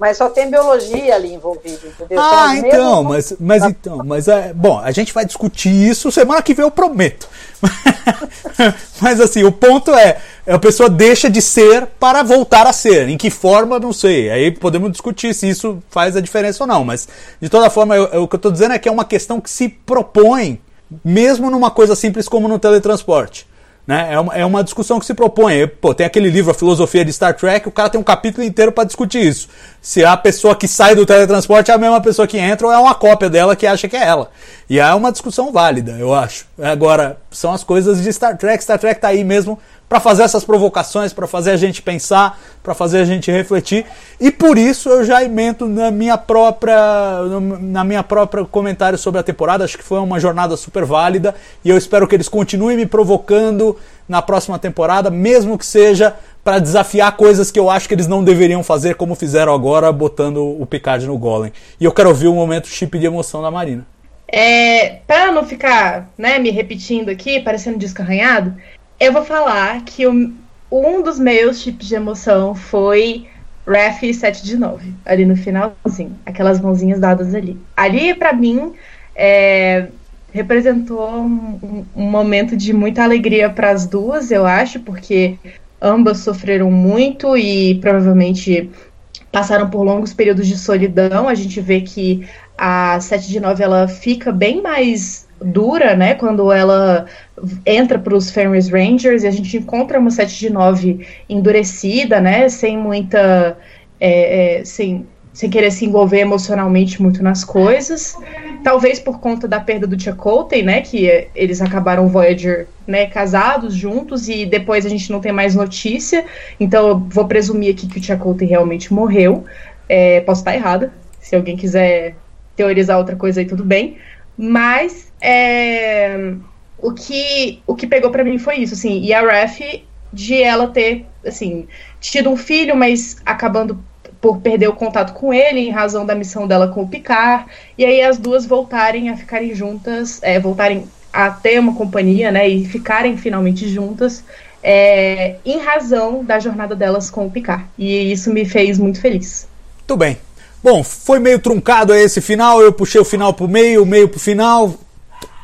Mas só tem biologia ali envolvida, entendeu? Ah, então, mas, mas então, mas é. Bom, a gente vai discutir isso semana que vem, eu prometo. [laughs] mas assim, o ponto é, a pessoa deixa de ser para voltar a ser. Em que forma, não sei. Aí podemos discutir se isso faz a diferença ou não. Mas, de toda forma, eu- eu- o que eu estou dizendo é que é uma questão que se propõe, mesmo numa coisa simples como no teletransporte. Né? É, uma, é uma discussão que se propõe. Pô, tem aquele livro, A Filosofia de Star Trek, o cara tem um capítulo inteiro para discutir isso. Se a pessoa que sai do teletransporte é a mesma pessoa que entra ou é uma cópia dela que acha que é ela. E é uma discussão válida, eu acho. Agora, são as coisas de Star Trek. Star Trek tá aí mesmo para fazer essas provocações, para fazer a gente pensar, para fazer a gente refletir. E por isso eu já emento na minha própria na minha própria comentário sobre a temporada. Acho que foi uma jornada super válida e eu espero que eles continuem me provocando na próxima temporada, mesmo que seja para desafiar coisas que eu acho que eles não deveriam fazer, como fizeram agora, botando o Picard no Golem. E eu quero ouvir o momento chip de emoção da Marina. É, para não ficar né, me repetindo aqui, parecendo disco arranhado, eu vou falar que o, um dos meus tipos de emoção foi Ref 7 de 9, ali no finalzinho, aquelas mãozinhas dadas ali. Ali, para mim, é, representou um, um, momento de muita alegria para as duas, eu acho, porque ambas sofreram muito e provavelmente passaram por longos períodos de solidão. A gente vê que a 7 de 9 ela fica bem mais dura, né? Quando ela entra para os Fenris Rangers e a gente encontra uma 7 de 9 endurecida, né? Sem muita. É, é, sem, sem querer se envolver emocionalmente muito nas coisas. Talvez por conta da perda do Chakotay, né? Que eles acabaram Voyager né, casados juntos e depois a gente não tem mais notícia. Então eu vou presumir aqui que o Chakotay realmente morreu. É, posso estar errada. Se alguém quiser teorizar outra coisa aí, tudo bem. Mas é, o, que, o que pegou para mim foi isso, assim, e a Ref de ela ter, assim, tido um filho, mas acabando por perder o contato com ele em razão da missão dela com o Picard, e aí as duas voltarem a ficarem juntas, é, voltarem a ter uma companhia, né, e ficarem finalmente juntas, é, em razão da jornada delas com o Picard. E isso me fez muito feliz. Muito bem. Bom, foi meio truncado esse final, eu puxei o final pro meio, o meio pro final.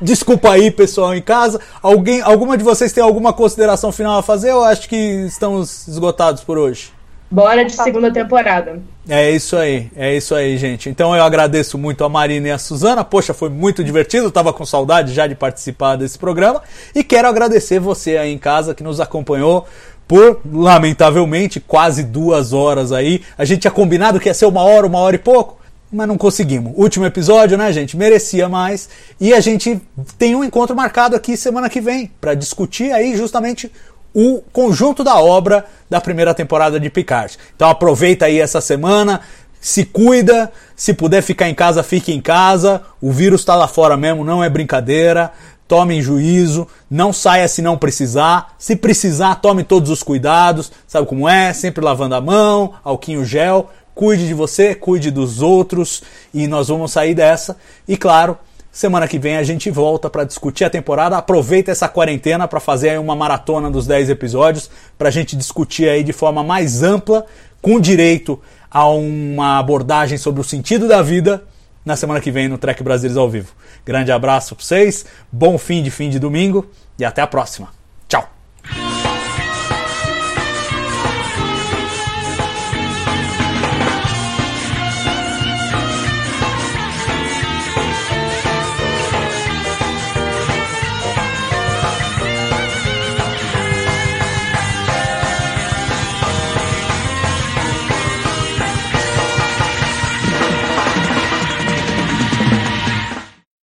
Desculpa aí, pessoal em casa. Alguém, alguma de vocês tem alguma consideração final a fazer ou acho que estamos esgotados por hoje? Bora de segunda temporada. É isso aí, é isso aí, gente. Então eu agradeço muito a Marina e a Suzana. Poxa, foi muito divertido, tava com saudade já de participar desse programa. E quero agradecer você aí em casa que nos acompanhou por, lamentavelmente, quase duas horas aí. A gente tinha combinado que ia ser uma hora, uma hora e pouco, mas não conseguimos. Último episódio, né, gente? Merecia mais. E a gente tem um encontro marcado aqui semana que vem para discutir aí justamente o conjunto da obra da primeira temporada de Picard. Então aproveita aí essa semana, se cuida, se puder ficar em casa, fique em casa. O vírus está lá fora mesmo, não é brincadeira tome juízo, não saia se não precisar. Se precisar, tome todos os cuidados. Sabe como é? Sempre lavando a mão, alquinho gel. Cuide de você, cuide dos outros e nós vamos sair dessa. E claro, semana que vem a gente volta para discutir a temporada. Aproveita essa quarentena para fazer aí uma maratona dos 10 episódios, para a gente discutir aí de forma mais ampla, com direito a uma abordagem sobre o sentido da vida na semana que vem no Trek Brasileiros ao vivo. Grande abraço para vocês, bom fim de fim de domingo e até a próxima.